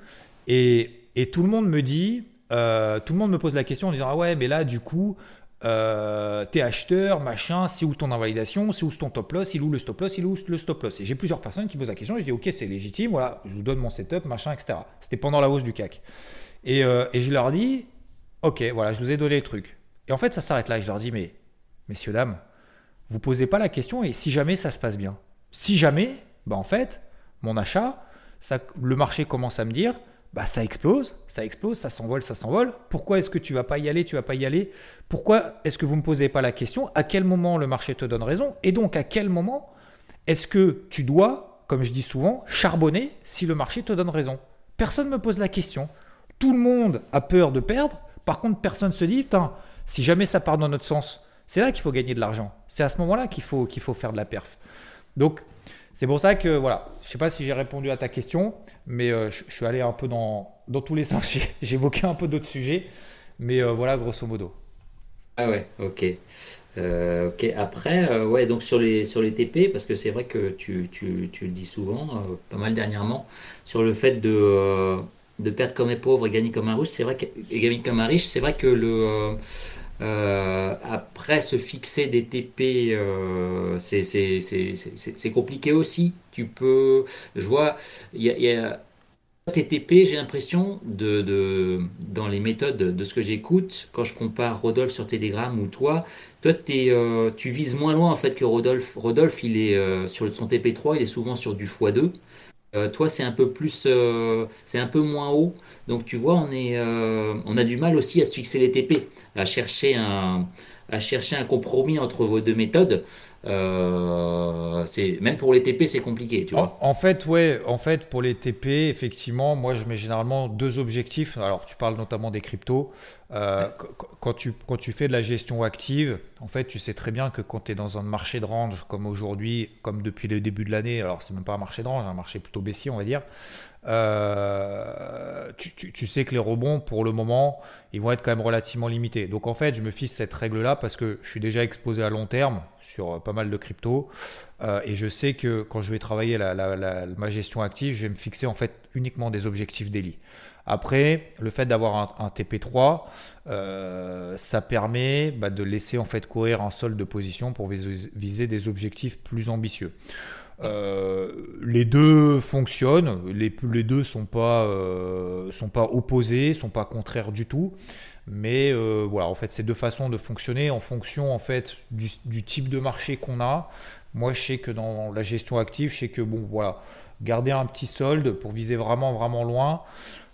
Et, tout le monde me dit, euh, tout le monde me pose la question en disant Ah ouais, mais là, du coup, euh, t'es acheteur, machin, c'est où ton invalidation, c'est où ton top loss, il où le stop loss, il où le stop loss. Et j'ai plusieurs personnes qui posent la question, je dis ok c'est légitime, voilà, je vous donne mon setup, machin, etc. C'était pendant la hausse du CAC. Et, je leur dis ok, voilà, je vous ai donné les trucs. Et en fait ça s'arrête là, je leur dis mais messieurs, dames, vous posez pas la question et si jamais ça se passe bien. Si jamais, bah en fait, mon achat, le marché commence à me dire bah ça explose, ça explose, ça s'envole, ça s'envole. Pourquoi est-ce que tu vas pas y aller, tu vas pas y aller? Pourquoi est-ce que vous me posez pas la question? À quel moment le marché te donne raison? Et donc à quel moment est-ce que tu dois, comme je dis souvent, charbonner si le marché te donne raison? Personne ne me pose la question. Tout le monde a peur de perdre. Par contre, personne se dit, putain, si jamais ça part dans notre sens, c'est là qu'il faut gagner de l'argent. C'est à ce moment-là qu'il faut, qu'il faut faire de la perf. Donc, c'est pour ça que, voilà, je ne sais pas si j'ai répondu à ta question, mais euh, je, suis allé un peu dans, dans tous les sens. Évoqué un peu d'autres sujets, mais euh, voilà, grosso modo. Ah ouais, ok. Euh, ok, après, ouais, donc sur les, sur les TP, parce que c'est vrai que tu, tu, tu, le dis souvent, pas mal dernièrement, sur le fait de, de perdre comme un pauvre et gagner comme un riche, c'est vrai que, et gagner comme un riche, c'est vrai que le euh, après, se fixer des TP, euh, c'est compliqué aussi. Tu peux, je vois, y a, tes TP, j'ai l'impression, de, de, dans les méthodes de ce que j'écoute, quand je compare Rodolphe sur Telegram ou toi, toi es, euh, tu vises moins loin en fait que Rodolphe. Rodolphe, il est sur son TP3, il est souvent sur du x2. Euh, toi, c'est un peu plus, euh, c'est un peu moins haut. Donc, tu vois, on est, euh, on a du mal aussi à se fixer les TP, à chercher un, à chercher un compromis entre vos deux méthodes. C'est même pour les TP, c'est compliqué, tu vois. En, fait, ouais, en fait, pour les TP, effectivement, moi, je mets généralement deux objectifs. Alors, tu parles notamment des cryptos. Euh, quand, tu, quand tu fais de la gestion active, en fait, tu sais très bien que quand tu es dans un marché de range comme aujourd'hui, comme depuis le début de l'année, alors c'est même pas un marché de range, un marché plutôt baissier, on va dire, euh, tu, sais que les rebonds, pour le moment, ils vont être quand même relativement limités. Donc en fait, je me fixe cette règle-là parce que je suis déjà exposé à long terme sur pas mal de cryptos. Euh, et je sais que quand je vais travailler ma gestion active, je vais me fixer en fait uniquement des objectifs daily. Après, le fait d'avoir un, TP3, euh, ça permet bah, de laisser en fait courir un sol de position pour viser des objectifs plus ambitieux. Euh, les deux fonctionnent, les, deux sont pas euh, sont pas opposés, sont pas contraires du tout. Mais voilà, en fait, c'est deux façons de fonctionner en fonction en fait du, du type de marché qu'on a. Moi, je sais que dans la gestion active, je sais que bon, voilà, garder un petit solde pour viser vraiment vraiment loin.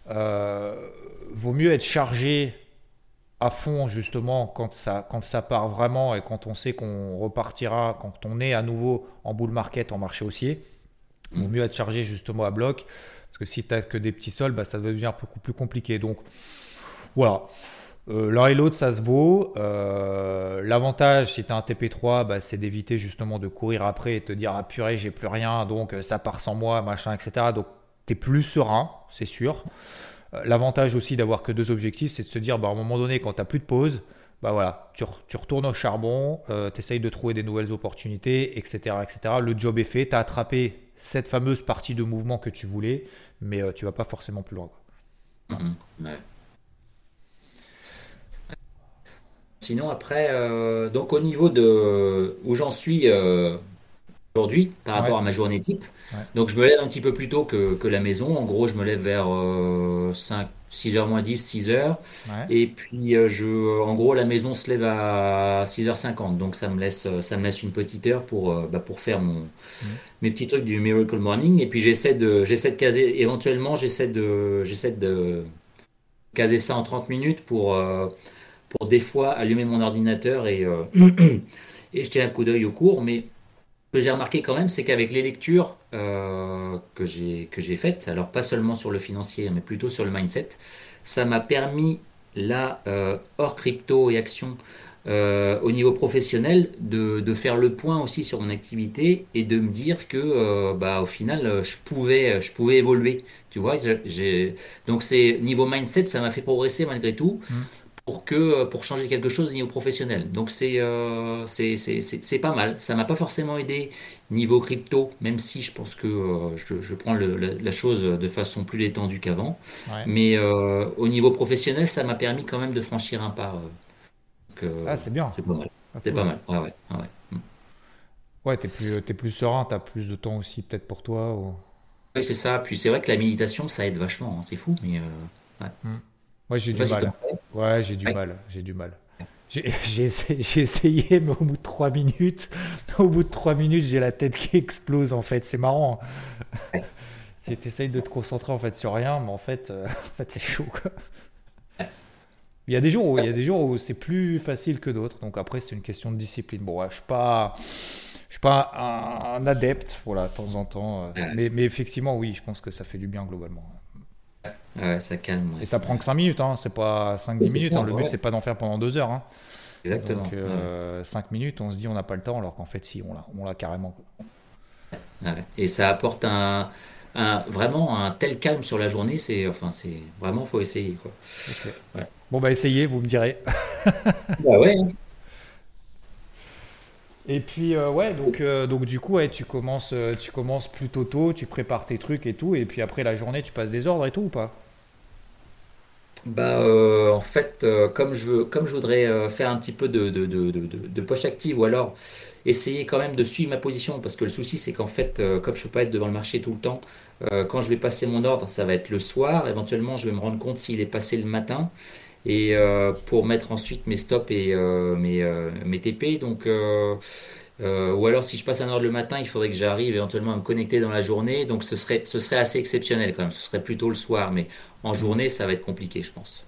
Euh, vaut mieux être chargé à fond justement quand ça, quand ça part vraiment et quand on sait qu'on repartira, quand on est à nouveau en bull market, en marché haussier. Vaut mieux être chargé justement à bloc parce que si tu n'as que des petits sols, bah, ça devient beaucoup plus compliqué. Donc voilà. Euh, l'un et l'autre, ça se vaut. Euh, l'avantage, si tu as un TP3, bah, c'est d'éviter justement de courir après et te dire Ah purée, j'ai plus rien, donc ça part sans moi, machin, etc. Donc tu es plus serein, c'est sûr. Euh, l'avantage aussi d'avoir que deux objectifs, c'est de se dire, bah, à un moment donné, quand tu n'as plus de pause, bah voilà, tu, retournes au charbon, euh, tu essayes de trouver des nouvelles opportunités, etc., etc. Le job est fait, tu as attrapé cette fameuse partie de mouvement que tu voulais, mais tu euh, tu vas pas forcément plus loin. Mhm. Sinon, après, donc au niveau de où j'en suis aujourd'hui par rapport à ma journée type. Donc je me lève un petit peu plus tôt que, que, la maison. En gros, je me lève vers 5, 6h moins 10, 6h. Et puis, euh, je, en gros, la maison se lève à 6h50. Donc ça me laisse, ça me laisse une petite heure pour, euh, bah, pour faire mon, mmh. mes petits trucs du Miracle Morning. Et puis j'essaie de, j'essaie de caser, éventuellement, j'essaie de, j'essaie de caser ça en 30 minutes pour, euh, pour des fois allumer mon ordinateur et, et jeter un coup d'œil au cours. Mais que j'ai remarqué quand même, c'est qu'avec les lectures euh, que j'ai faites, alors pas seulement sur le financier, mais plutôt sur le mindset, ça m'a permis là, euh, hors crypto et action, euh, au niveau professionnel, de, de, faire le point aussi sur mon activité et de me dire que, bah, au final, je pouvais, je pouvais évoluer. Tu vois, donc c'est niveau mindset, ça m'a fait progresser malgré tout. Mmh. Pour que pour changer quelque chose au niveau professionnel. Donc c'est euh, c'est c'est pas mal. Ça m'a pas forcément aidé niveau crypto, même si je pense que euh, je, je, prends le, la, chose de façon plus détendue qu'avant. Mais euh, au niveau professionnel, ça m'a permis quand même de franchir un pas. ah c'est bien. C'est pas mal. Ah, c'est pas mal. Ouais ouais ouais. Mm. Ouais, t'es plus, es plus serein, t'as plus de temps aussi peut-être pour toi. Ou... Oui, c'est ça. Puis c'est vrai que la méditation, ça aide vachement. Hein. C'est fou, mais ouais. Mm. Ouais, j'ai du mal. Ouais, j'ai du mal. J'ai du mal. J'ai essayé, mais au bout de 3 minutes, au bout de 3 minutes, j'ai la tête qui explose en fait. C'est marrant. Tu essayes de te concentrer en fait sur rien, mais en fait, euh, en fait c'est chaud. Quoi. Il y a des jours où, il y a des jours où c'est plus facile que d'autres. Donc après, c'est une question de discipline. Bon, ouais, je suis pas, je suis pas un, adepte, voilà, de temps en temps. Euh, mais, mais effectivement, oui, je pense que ça fait du bien globalement. Ouais, ça calme. Et ça prend que 5 minutes, hein. c'est pas 5-10 minutes. Hein. Le but, c'est pas d'en faire pendant 2 heures. Hein. Exactement. Donc, 5 euh, minutes, on se dit on n'a pas le temps, alors qu'en fait, si, on l'a carrément. Et ça apporte un, un, vraiment un tel calme sur la journée, c'est enfin, c'est vraiment, faut essayer. Quoi. Bon, bah, essayez, vous me direz. bah ouais. Hein. Et puis euh, ouais, donc, euh, donc du coup, ouais, tu, commences, euh, tu commences plutôt tôt, tu prépares tes trucs et tout, et puis après la journée, tu passes des ordres et tout ou pas? Bah en fait, comme, je veux, comme je voudrais faire un petit peu de, de, de, poche active ou alors essayer quand même de suivre ma position, parce que le souci c'est qu'en fait, comme je peux pas être devant le marché tout le temps, quand je vais passer mon ordre, ça va être le soir, éventuellement je vais me rendre compte s'il est passé le matin et euh, pour mettre ensuite mes stops et euh, mes, euh, mes TP. Donc, ou alors si je passe un ordre le matin, il faudrait que j'arrive éventuellement à me connecter dans la journée. Donc ce serait, ce serait assez exceptionnel quand même. Ce serait plutôt le soir, mais en journée, ça va être compliqué, je pense.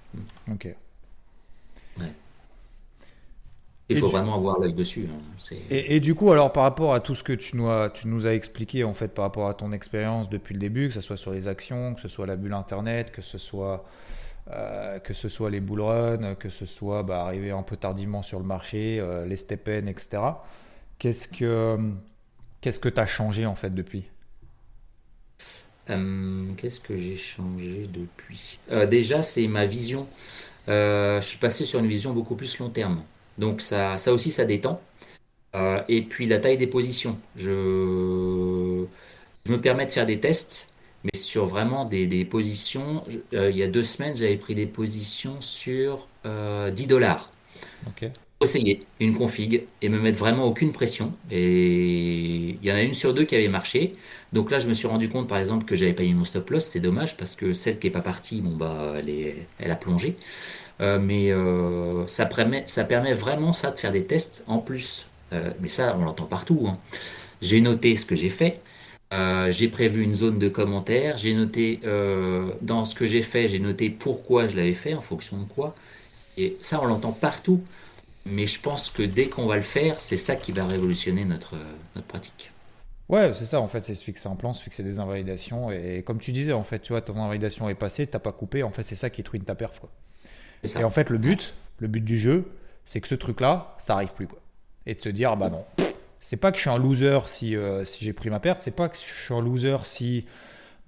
Ok. Ouais. Il faut vraiment avoir l'œil dessus. Hein. Et, et, du coup, alors par rapport à tout ce que tu nous, as, tu nous as expliqué, en fait, par rapport à ton expérience depuis le début, que ce soit sur les actions, que ce soit la bulle Internet, que ce soit euh, que ce soit les bull runs, que ce soit bah, arriver un peu tardivement sur le marché, euh, les step-in, etc. Qu'est-ce que qu'est-ce que tu as changé en fait depuis? Euh, Qu'est-ce que j'ai changé depuis? Déjà, c'est ma vision. je suis passé sur une vision beaucoup plus long terme. Donc ça, ça aussi, ça détend. et puis la taille des positions. Je, me permets de faire des tests mais sur vraiment des, positions. Euh, il y a deux semaines, j'avais pris des positions sur 10 euh, dollars. Essayer une config et me mettre vraiment aucune pression. Et il y en a une sur deux qui avait marché. Donc là, je me suis rendu compte, par exemple, que j'avais pas eu mon stop loss. C'est dommage parce que celle qui est pas partie, bon bah, elle, est, elle a plongé. Euh, mais ça, permet, ça permet vraiment ça de faire des tests en plus. mais ça, on l'entend partout. Hein. J'ai noté ce que j'ai fait. Euh, j'ai prévu une zone de commentaires. J'ai noté euh, dans ce que j'ai fait, j'ai noté pourquoi je l'avais fait, en fonction de quoi. Et ça, on l'entend partout. Mais je pense que dès qu'on va le faire, c'est ça qui va révolutionner notre, notre pratique. Ouais, c'est ça en fait, c'est se fixer un plan, se fixer des invalidations. Et comme tu disais, en fait, tu vois, ton invalidation est passée, t'as pas coupé, en fait, c'est ça qui truine ta perf. Quoi. Et en fait, le but, le but du jeu, c'est que ce truc-là, ça arrive plus. Quoi. Et de se dire, bah non, c'est pas que je suis un loser si, euh, si j'ai pris ma perte, c'est pas que je suis un loser si,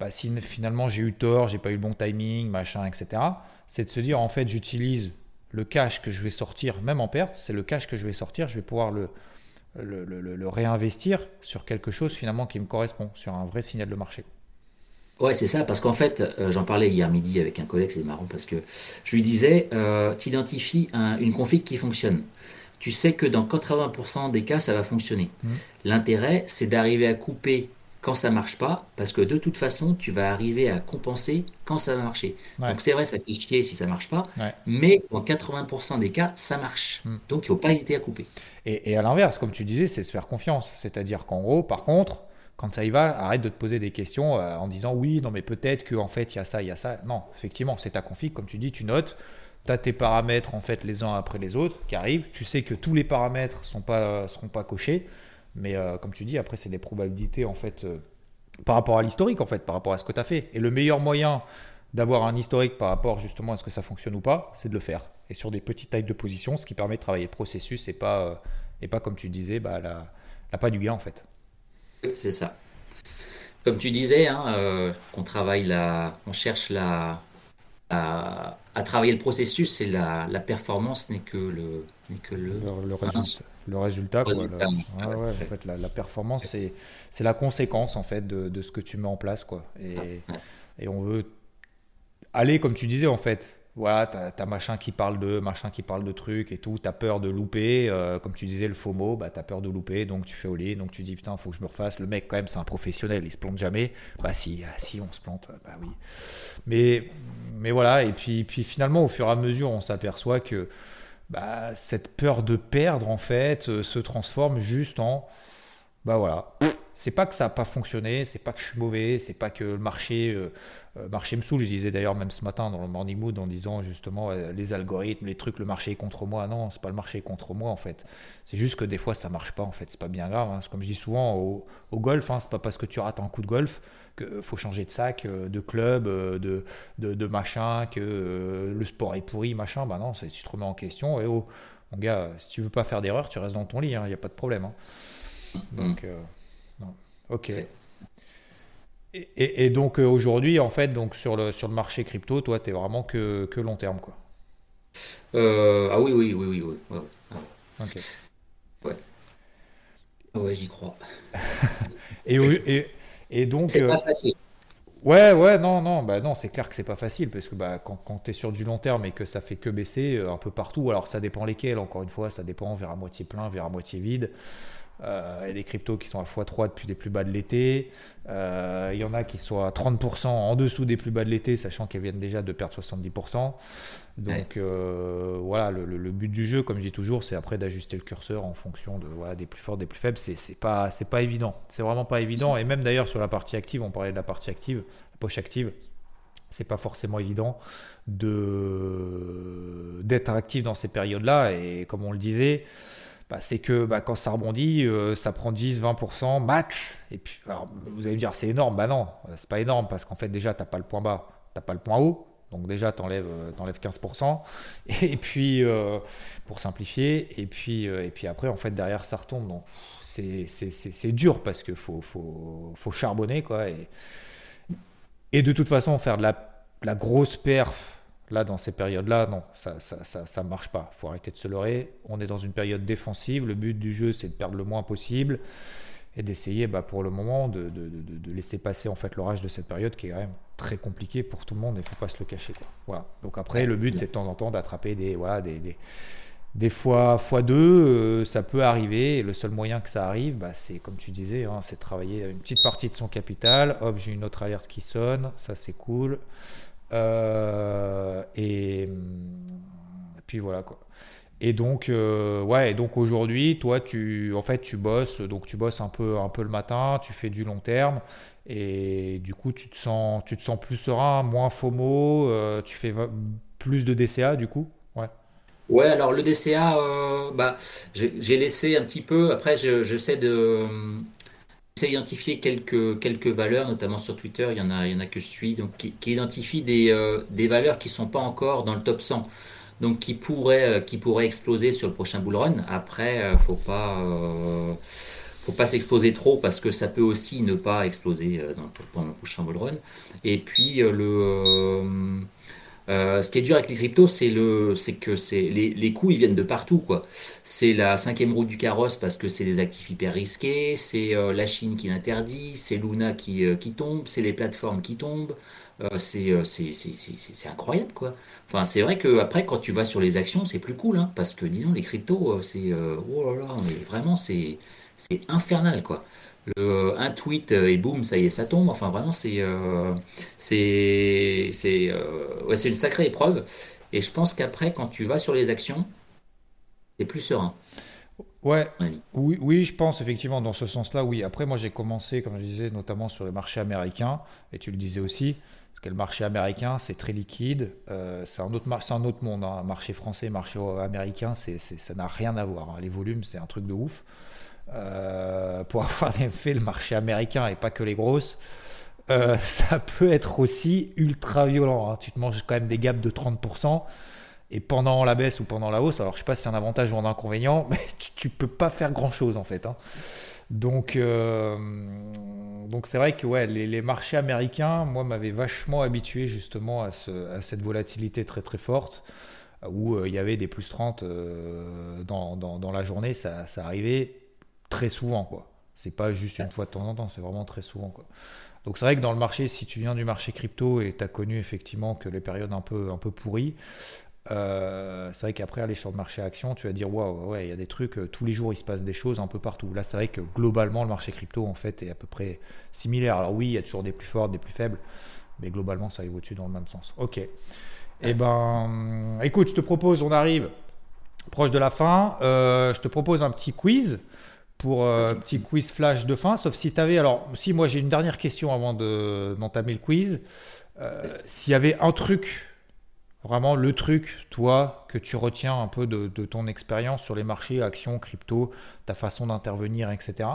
bah, si finalement j'ai eu tort, j'ai pas eu le bon timing, machin, etc. C'est de se dire en fait j'utilise le cash que je vais sortir, même en perte, c'est le cash que je vais sortir, je vais pouvoir le, le, le, réinvestir sur quelque chose finalement qui me correspond, sur un vrai signal de marché. Ouais, c'est ça, parce qu'en fait, euh, j'en parlais hier midi avec un collègue, c'est marrant, parce que je lui disais, euh, tu identifies une config qui fonctionne tu sais que dans 80% des cas, ça va fonctionner. Mmh. L'intérêt, c'est d'arriver à couper quand ça marche pas, parce que de toute façon, tu vas arriver à compenser quand ça va marcher. Donc c'est vrai, ça fait chier si ça marche pas, mais dans 80% des cas, ça marche. Mmh. Donc il faut pas hésiter à couper. Et, à l'inverse, comme tu disais, c'est se faire confiance. C'est-à-dire qu'en gros, par contre, quand ça y va, arrête de te poser des questions euh, en disant oui, non mais peut-être qu'en fait il y a ça, il y a ça. Non, effectivement, c'est ta config, comme tu dis, tu notes tu as tes paramètres en fait les uns après les autres qui arrivent. Tu sais que tous les paramètres sont pas, seront pas cochés, mais euh, comme tu dis, après c'est des probabilités en fait euh, par rapport à l'historique en fait, par rapport à ce que tu as fait. Et le meilleur moyen d'avoir un historique par rapport justement à ce que ça fonctionne ou pas, c'est de le faire. Et sur des petites tailles de position, ce qui permet de travailler le processus et pas, euh, et pas comme tu disais, bah, la, la pas du gain en fait. C'est ça. Comme tu disais, hein, qu'on travaille la, on cherche la, à, travailler le processus et la, la performance n'est que le, que le, le, résultat. Le résultat, quoi. en fait, la, performance, c'est, c'est la conséquence en fait de, de, ce que tu mets en place, quoi. Et, et on veut aller, comme tu disais, en fait, voilà, t'as, machin qui parle de machin qui parle de trucs et tout, t'as peur de louper, euh, comme tu disais le mot, bah t'as peur de louper, donc tu fais au lit, donc tu dis putain faut que je me refasse. Le mec quand même c'est un professionnel, il se plante jamais. Bah si, ah, si on se plante, bah oui. Mais mais voilà et puis puis finalement au fur et à mesure on s'aperçoit que bah, cette peur de perdre en fait euh, se transforme juste en bah voilà. C'est pas que ça n'a pas fonctionné, c'est pas que je suis mauvais, c'est pas que le marché euh, euh, marché me saoule. Je disais d'ailleurs même ce matin dans le Morning Mood en disant justement les algorithmes, les trucs, le marché est contre moi. Non, c'est pas le marché contre moi en fait. C'est juste que des fois ça marche pas en fait. C'est pas bien grave. Hein. Comme je dis souvent au, golf, hein, c'est pas parce que tu rates un coup de golf qu'il faut changer de sac, euh, de club, de, de, machin, que le sport est pourri, machin. Bah non, tu te remets en question. Et oh, mon gars, si tu veux pas faire d'erreur, tu restes dans ton lit. Il hein. n'y a pas de problème. Donc, non. ok. Et, donc euh, aujourd'hui, en fait, donc sur le, sur le marché crypto, toi, tu es vraiment que, que, long terme, quoi. Euh, ah oui, oui, oui, oui, oui. Ok. Ouais. Ouais, j'y crois. et, et, et, donc. C'est pas euh, facile. Ouais, ouais, non, non, bah non, c'est clair que c'est pas facile parce que bah, quand, quand tu es sur du long terme et que ça fait que baisser un peu partout, alors ça dépend lesquels, encore une fois, ça dépend vers à moitié plein, vers à moitié vide. Il y a des cryptos qui sont à x3 depuis les plus bas de l'été. Euh, il y en a qui sont à 30% en dessous des plus bas de l'été, sachant qu'elles viennent déjà de perdre 70%. Donc euh, voilà, le, but du jeu, comme je dis toujours, c'est après d'ajuster le curseur en fonction de, voilà, des plus forts, des plus faibles. C'est pas, pas évident. C'est vraiment pas évident. Et même d'ailleurs sur la partie active, on parlait de la partie active, la poche active, c'est pas forcément évident d'être actif dans ces périodes-là. Et comme on le disait, bah, c'est que bah, quand ça rebondit, euh, ça prend 10-20% max. Et puis, alors, vous allez me dire, c'est énorme. Bah non, c'est pas énorme parce qu'en fait, déjà, tu n'as pas le point bas, tu n'as pas le point haut. Donc, déjà, tu enlèves, 15%. Et puis, euh, pour simplifier, et puis, euh, et puis après, en fait, derrière, ça retombe. Donc, c'est dur parce qu'il faut, charbonner. Quoi, et, de toute façon, faire de la grosse perf Là, dans ces périodes-là, non, ça ne ça, ça, ça, marche pas. Faut arrêter de se leurrer. On est dans une période défensive. Le but du jeu, c'est de perdre le moins possible et d'essayer, bah, pour le moment, de, de, de, laisser passer en fait l'orage de cette période qui est quand même très compliquée pour tout le monde. Il ne faut pas se le cacher. Voilà. Donc après, le but, c'est de temps en temps d'attraper des, voilà, des, des, fois, deux, euh, ça peut arriver. Le seul moyen que ça arrive, bah, c'est comme tu disais, hein, c'est de travailler une petite partie de son capital. Hop, j'ai une autre alerte qui sonne. Ça, c'est cool. Euh, et, puis voilà quoi. Et donc, euh, ouais, et donc aujourd'hui, toi, tu, en fait, tu bosses, donc tu bosses un peu, un peu le matin, tu fais du long terme, et du coup, tu te sens, tu te sens plus serein, moins FOMO, euh, tu fais plus de DCA, du coup, ouais. Ouais, alors le DCA, bah, j'ai laissé un petit peu. Après, j'essaie de, J'essaie d'identifier quelques, quelques valeurs, notamment sur Twitter, il y en a, il y en a que je suis, donc qui, identifient des, euh, des valeurs qui ne sont pas encore dans le top 100, donc qui pourraient, euh, qui pourraient exploser sur le prochain bull run. Après, euh, faut pas, faut pas s'exposer trop parce que ça peut aussi ne pas exploser dans, pendant le prochain bull run. Et puis le euh, ce qui est dur avec les cryptos, c'est le, que les, les coûts ils viennent de partout quoi. C'est la cinquième roue du carrosse parce que c'est des actifs hyper risqués, c'est euh, la Chine qui l'interdit, c'est Luna qui, euh, qui tombe, c'est les plateformes qui tombent. c'est, c'est incroyable quoi. Enfin c'est vrai que après quand tu vas sur les actions c'est plus cool hein, parce que disons les cryptos c'est oh là là on est vraiment c'est c'est infernal quoi un tweet euh, et boum, ça y est, ça tombe. Enfin, vraiment, c'est euh, c'est c'est euh, ouais, une sacrée épreuve. Et je pense qu'après, quand tu vas sur les actions, c'est plus serein. Ouais, oui, oui, je pense effectivement dans ce sens-là, oui. Après, moi, j'ai commencé, comme je disais, notamment sur le marché américain, et tu le disais aussi, parce que le marché américain, c'est très liquide, c'est un, autre un autre monde. Hein. marché français, marché américain, c'est ça n'a rien à voir. Hein. Les volumes, c'est un truc de ouf. Euh, pour avoir fait le marché américain et pas que les grosses, euh, ça peut être aussi ultra violent. Hein. Tu te manges quand même des gaps de 30%. Et pendant la baisse ou pendant la hausse, alors je sais pas si c'est un avantage ou un inconvénient, mais tu, tu peux pas faire grand chose en fait. Hein. Donc, euh, donc c'est vrai que ouais, les, marchés américains, moi, m'avaient vachement habitué justement à, cette volatilité très très forte, où il y avait des plus 30 euh, dans, la journée, ça, arrivait très souvent, quoi. C'est pas juste une fois de temps en temps, c'est vraiment très souvent, quoi. Donc c'est vrai que dans le marché, si tu viens du marché crypto et tu as connu effectivement que les périodes un peu, un peu pourries, euh, c'est vrai qu'après aller sur le marché action, tu vas dire waouh, ouais, il y a des trucs, euh, tous les jours il se passe des choses un peu partout. Là, c'est vrai que globalement, le marché crypto en fait est à peu près similaire. Alors oui, il y a toujours des plus fortes, des plus faibles, mais globalement, ça évolue dans le même sens. Ok. Eh ben, écoute, je te propose, on arrive proche de la fin. Euh, je te propose un petit quiz pour un petit quiz flash de fin. Sauf si tu avais, alors si moi j'ai une dernière question avant d'entamer le quiz. S'il y avait un truc Vraiment le truc, toi, que tu retiens un peu de, ton expérience sur les marchés, actions, crypto, ta façon d'intervenir, etc.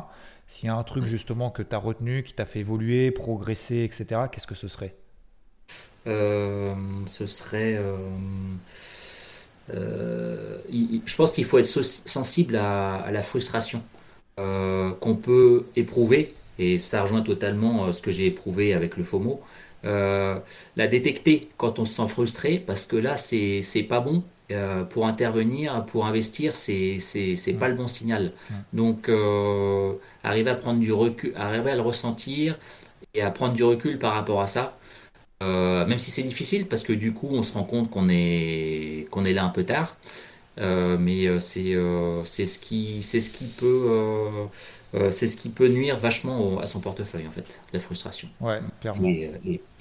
S'il y a un truc justement que tu as retenu, qui t'a fait évoluer, progresser, etc., qu'est-ce que ce serait? Euh, Ce serait... Euh, euh, je pense qu'il faut être sensible à, la frustration qu'on peut éprouver, et ça rejoint totalement ce que j'ai éprouvé avec le FOMO. Euh, la détecter quand on se sent frustré, parce que là, c'est pas bon. Euh, pour intervenir, pour investir, c'est c'est pas le bon signal. Donc, euh, arriver à prendre du recul, arriver à le ressentir et à prendre du recul par rapport à ça, même si c'est difficile, parce que du coup, on se rend compte qu'on est qu'on est là un peu tard. Mais c'est c'est ce qui c'est ce qui peut euh, c'est ce qui peut nuire vachement à son portefeuille, en fait, la frustration. Ouais, clairement. Et,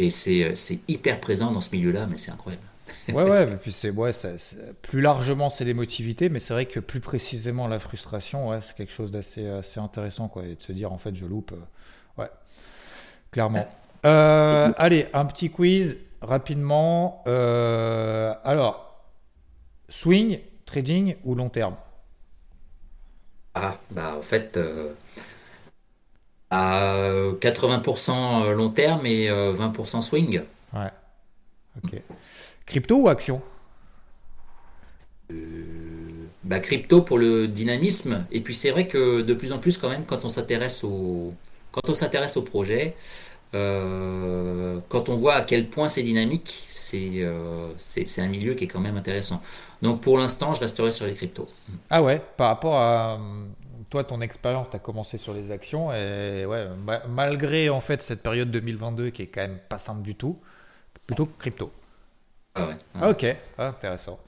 euh, euh, c'est hyper présent dans ce milieu-là, mais c'est incroyable. ouais, ouais, et puis c'est ouais, plus largement c'est l'émotivité, mais c'est vrai que plus précisément la frustration, ouais, c'est quelque chose d'assez assez intéressant, quoi, et de se dire en fait je loupe, ouais, clairement. allez, un petit quiz rapidement. alors, swing, trading ou long terme? Ah, bah en fait, euh, à 80% long terme et 20% euh, swing. Ouais. Ok. Crypto ou action? Euh, bah, Crypto pour le dynamisme. Et puis c'est vrai que de plus en plus, quand même, quand on s'intéresse au, quand on s'intéresse au projet, quand on voit à quel point c'est dynamique, c'est c'est un milieu qui est quand même intéressant. Donc pour l'instant, je resterai sur les cryptos. Ah ouais, par rapport à toi, ton expérience, tu as commencé sur les actions et ouais, malgré en fait cette période 2022 qui est quand même pas simple du tout, plutôt crypto. Ah ouais. Ah, ok, ah, intéressant.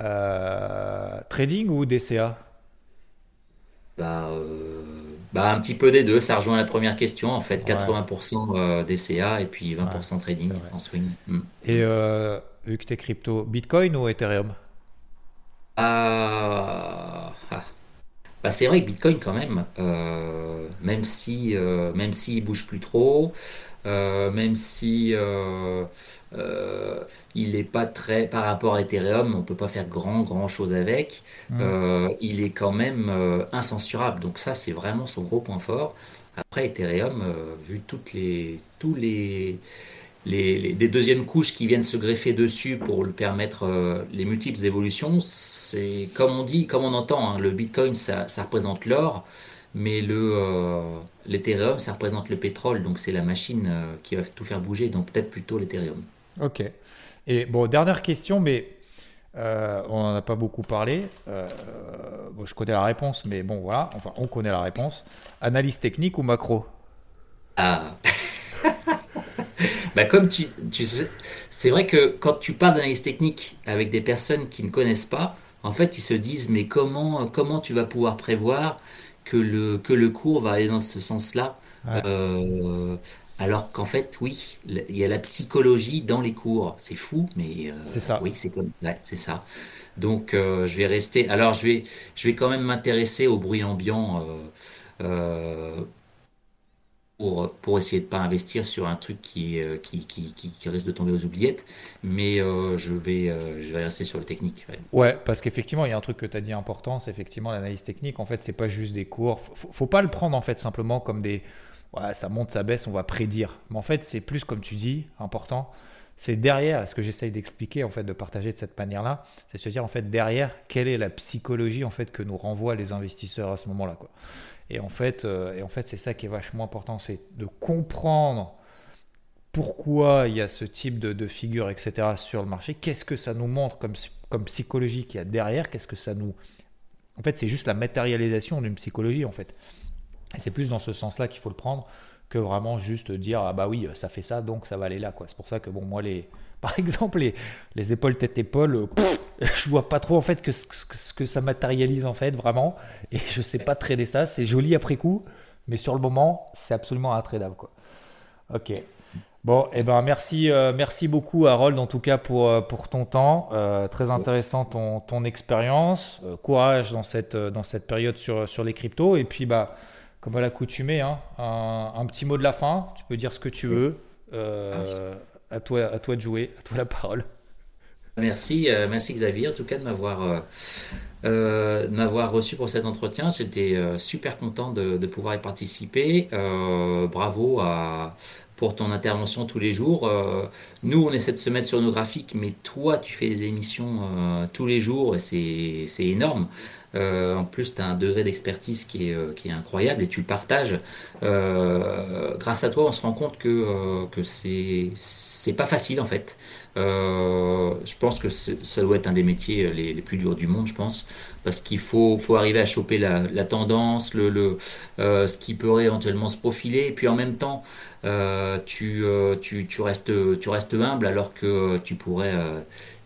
Euh, trading ou DCA bah, euh, bah, un petit peu des deux, ça rejoint la première question en fait, 80% euh, DCA et puis 20% trading en swing. Hmm. Et vu que tu es crypto, Bitcoin ou Ethereum? Ah, ah. Bah, c'est vrai que Bitcoin quand même, euh, même si euh, même s'il bouge plus trop, euh, même si il n'est pas très par rapport à Ethereum, on peut pas faire grand grand chose avec. il est quand même incensurable. Donc ça c'est vraiment son gros point fort. Après Ethereum, vu toutes les tous les les, des deuxièmes couches qui viennent se greffer dessus pour lui permettre euh, les multiples évolutions, c'est comme on dit, comme on entend, hein, le Bitcoin ça, ça représente l'or, mais le euh, l'Ethereum ça représente le pétrole, donc c'est la machine euh, qui va tout faire bouger, donc peut-être plutôt l'Ethereum. Ok. Et bon, dernière question, mais on n'en a pas beaucoup parlé. bon, je connais la réponse, mais bon, voilà, enfin, on connaît la réponse. Analyse technique ou macro? Ah Bah comme tu, tu c'est vrai que quand tu parles d'analyse technique avec des personnes qui ne connaissent pas, en fait, ils se disent mais comment comment tu vas pouvoir prévoir que le que le cours va aller dans ce sens-là euh, alors qu'en fait, oui, il y a la psychologie dans les cours. C'est fou, mais euh, c'est ça. Oui, c'est comme, ouais, c'est ça. Donc, euh, je vais rester. Alors, je vais, je vais quand même m'intéresser au bruit ambiant pour, essayer de pas investir sur un truc qui, euh, qui, qui, risque de tomber aux oubliettes. Mais euh, je, vais, euh, je vais rester sur le technique. Ouais, parce qu'effectivement, il y a un truc que tu as dit important, c'est effectivement l'analyse technique. En fait, c'est pas juste des cours. Faut, faut pas le prendre en fait simplement comme des. Ouais, ça monte, ça baisse, on va prédire. Mais en fait, c'est plus comme tu dis, important. C'est derrière, ce que j'essaye d'expliquer, en fait, de partager de cette manière-là, c'est se dire, en fait, derrière, quelle est la psychologie, en fait, que nous renvoient les investisseurs à ce moment-là, quoi. Et en fait, euh, et en fait c'est ça qui est vachement important, c'est de comprendre pourquoi il y a ce type de, figure, etc. sur le marché. Qu'est-ce que ça nous montre comme, comme psychologie qu'il y a derrière? Qu'est-ce que ça nous... En fait, c'est juste la matérialisation d'une psychologie, en fait. Et c'est plus dans ce sens-là qu'il faut le prendre que vraiment juste dire ah bah oui ça fait ça donc ça va aller là quoi c'est pour ça que bon moi les par exemple les, les épaules tête épaule je vois pas trop en fait que ce que, ça matérialise en fait vraiment. Et je sais pas trader ça. C'est joli après coup mais sur le moment c'est absolument intradable quoi. Ok. Bon et eh ben merci euh, merci beaucoup Harold en tout cas pour euh, pour ton temps. Euh, très intéressant ton, ton expérience. Courage dans cette dans cette période sur sur les cryptos. Et puis bah comme à l'accoutumée, hein, un, petit mot de la fin. Tu peux dire ce que tu veux. Euh, à, toi, à toi de jouer, à toi la parole. Merci, euh, merci Xavier, en tout cas de m'avoir euh, m'avoir reçu pour cet entretien. J'étais super content de, pouvoir y participer. bravo pour ton intervention tous les jours. nous, on essaie de se mettre sur nos graphiques, mais toi, tu fais des émissions tous les jours et c'est énorme. Euh, en plus, tu as un degré d'expertise qui est, euh, qui est incroyable et tu le partages. Euh, grâce à toi, on se rend compte que, que c'est, pas facile en fait. je pense que ça doit être un des métiers les, les, plus durs du monde, je pense, parce qu'il faut, faut arriver à choper la, la tendance, le, le ce qui pourrait éventuellement se profiler, et puis en même temps, tu, tu, tu, restes, tu restes humble alors que tu pourrais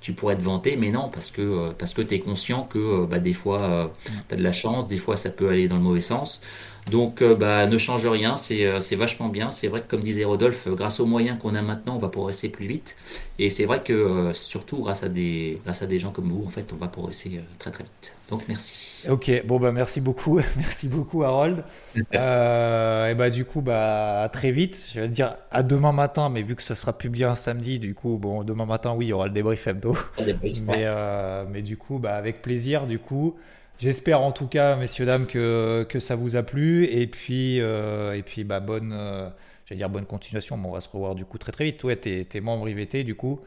tu pourrais te vanter, mais non, parce que, euh, parce que tu es conscient que euh, bah, des fois, euh, tu as de la chance, des fois, ça peut aller dans le mauvais sens. Donc, bah, ne change rien, c'est vachement bien. C'est vrai que, comme disait Rodolphe, grâce aux moyens qu'on a maintenant, on va progresser plus vite. Et c'est vrai que, surtout grâce à, des, grâce à des gens comme vous, en fait, on va progresser très très vite. Donc, merci. Ok, bon, bah, merci beaucoup. merci beaucoup, Harold. et bah, du coup, bah, à très vite. Je vais dire à demain matin, mais vu que ça sera publié un samedi, du coup, bon, demain matin, oui, il y aura le débrief hebdo. mais, euh, mais du coup, bah, avec plaisir, du coup. J'espère en tout cas, messieurs, dames, que, que ça vous a plu. Et puis, euh, et puis bah, bonne, euh, j'allais dire bonne continuation, mais on va se revoir du coup très très vite. Toi, tu es, membre IVT du coup.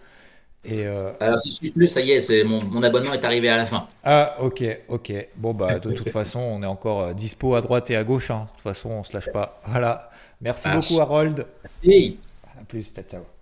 Et Alors, si je suis plus, ça y est, c'est, mon, mon, abonnement est arrivé à la fin. Ah, ok, ok. Bon, bah, de toute façon, on est encore dispo à droite et à gauche. Hein. De toute façon, on se lâche pas. Voilà. Merci beaucoup, Harold. Merci. À plus, ciao, ciao.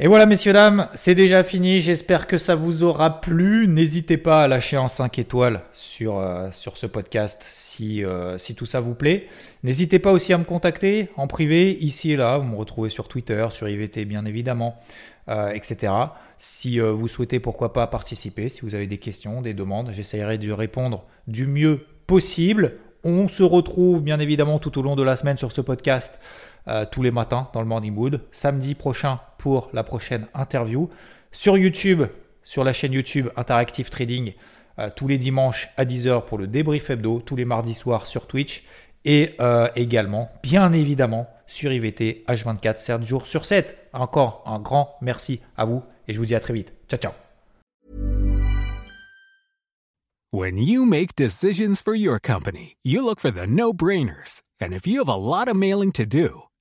Et voilà, messieurs, dames, c'est déjà fini. J'espère que ça vous aura plu. N'hésitez pas à lâcher un 5 étoiles sur, euh, sur ce podcast si, euh, si tout ça vous plaît. N'hésitez pas aussi à me contacter en privé, ici et là. Vous me retrouvez sur Twitter, sur IVT, bien évidemment, euh, etc. Si vous souhaitez, pourquoi pas, participer, si vous avez des questions, des demandes, j'essaierai de répondre du mieux possible. On se retrouve, bien évidemment, tout au long de la semaine sur ce podcast. Euh, tous les matins dans le Morning Mood. Samedi prochain pour la prochaine interview. Sur YouTube, sur la chaîne YouTube Interactive Trading, euh, tous les dimanches à 10h pour le débrief hebdo, tous les mardis soirs sur Twitch et euh, également, bien évidemment, sur IVT H24, 7 jours sur 7. Encore un grand merci à vous et je vous dis à très vite. Ciao, ciao. When you make decisions for your company, you look for the no-brainers. And if you have a lot of mailing to do,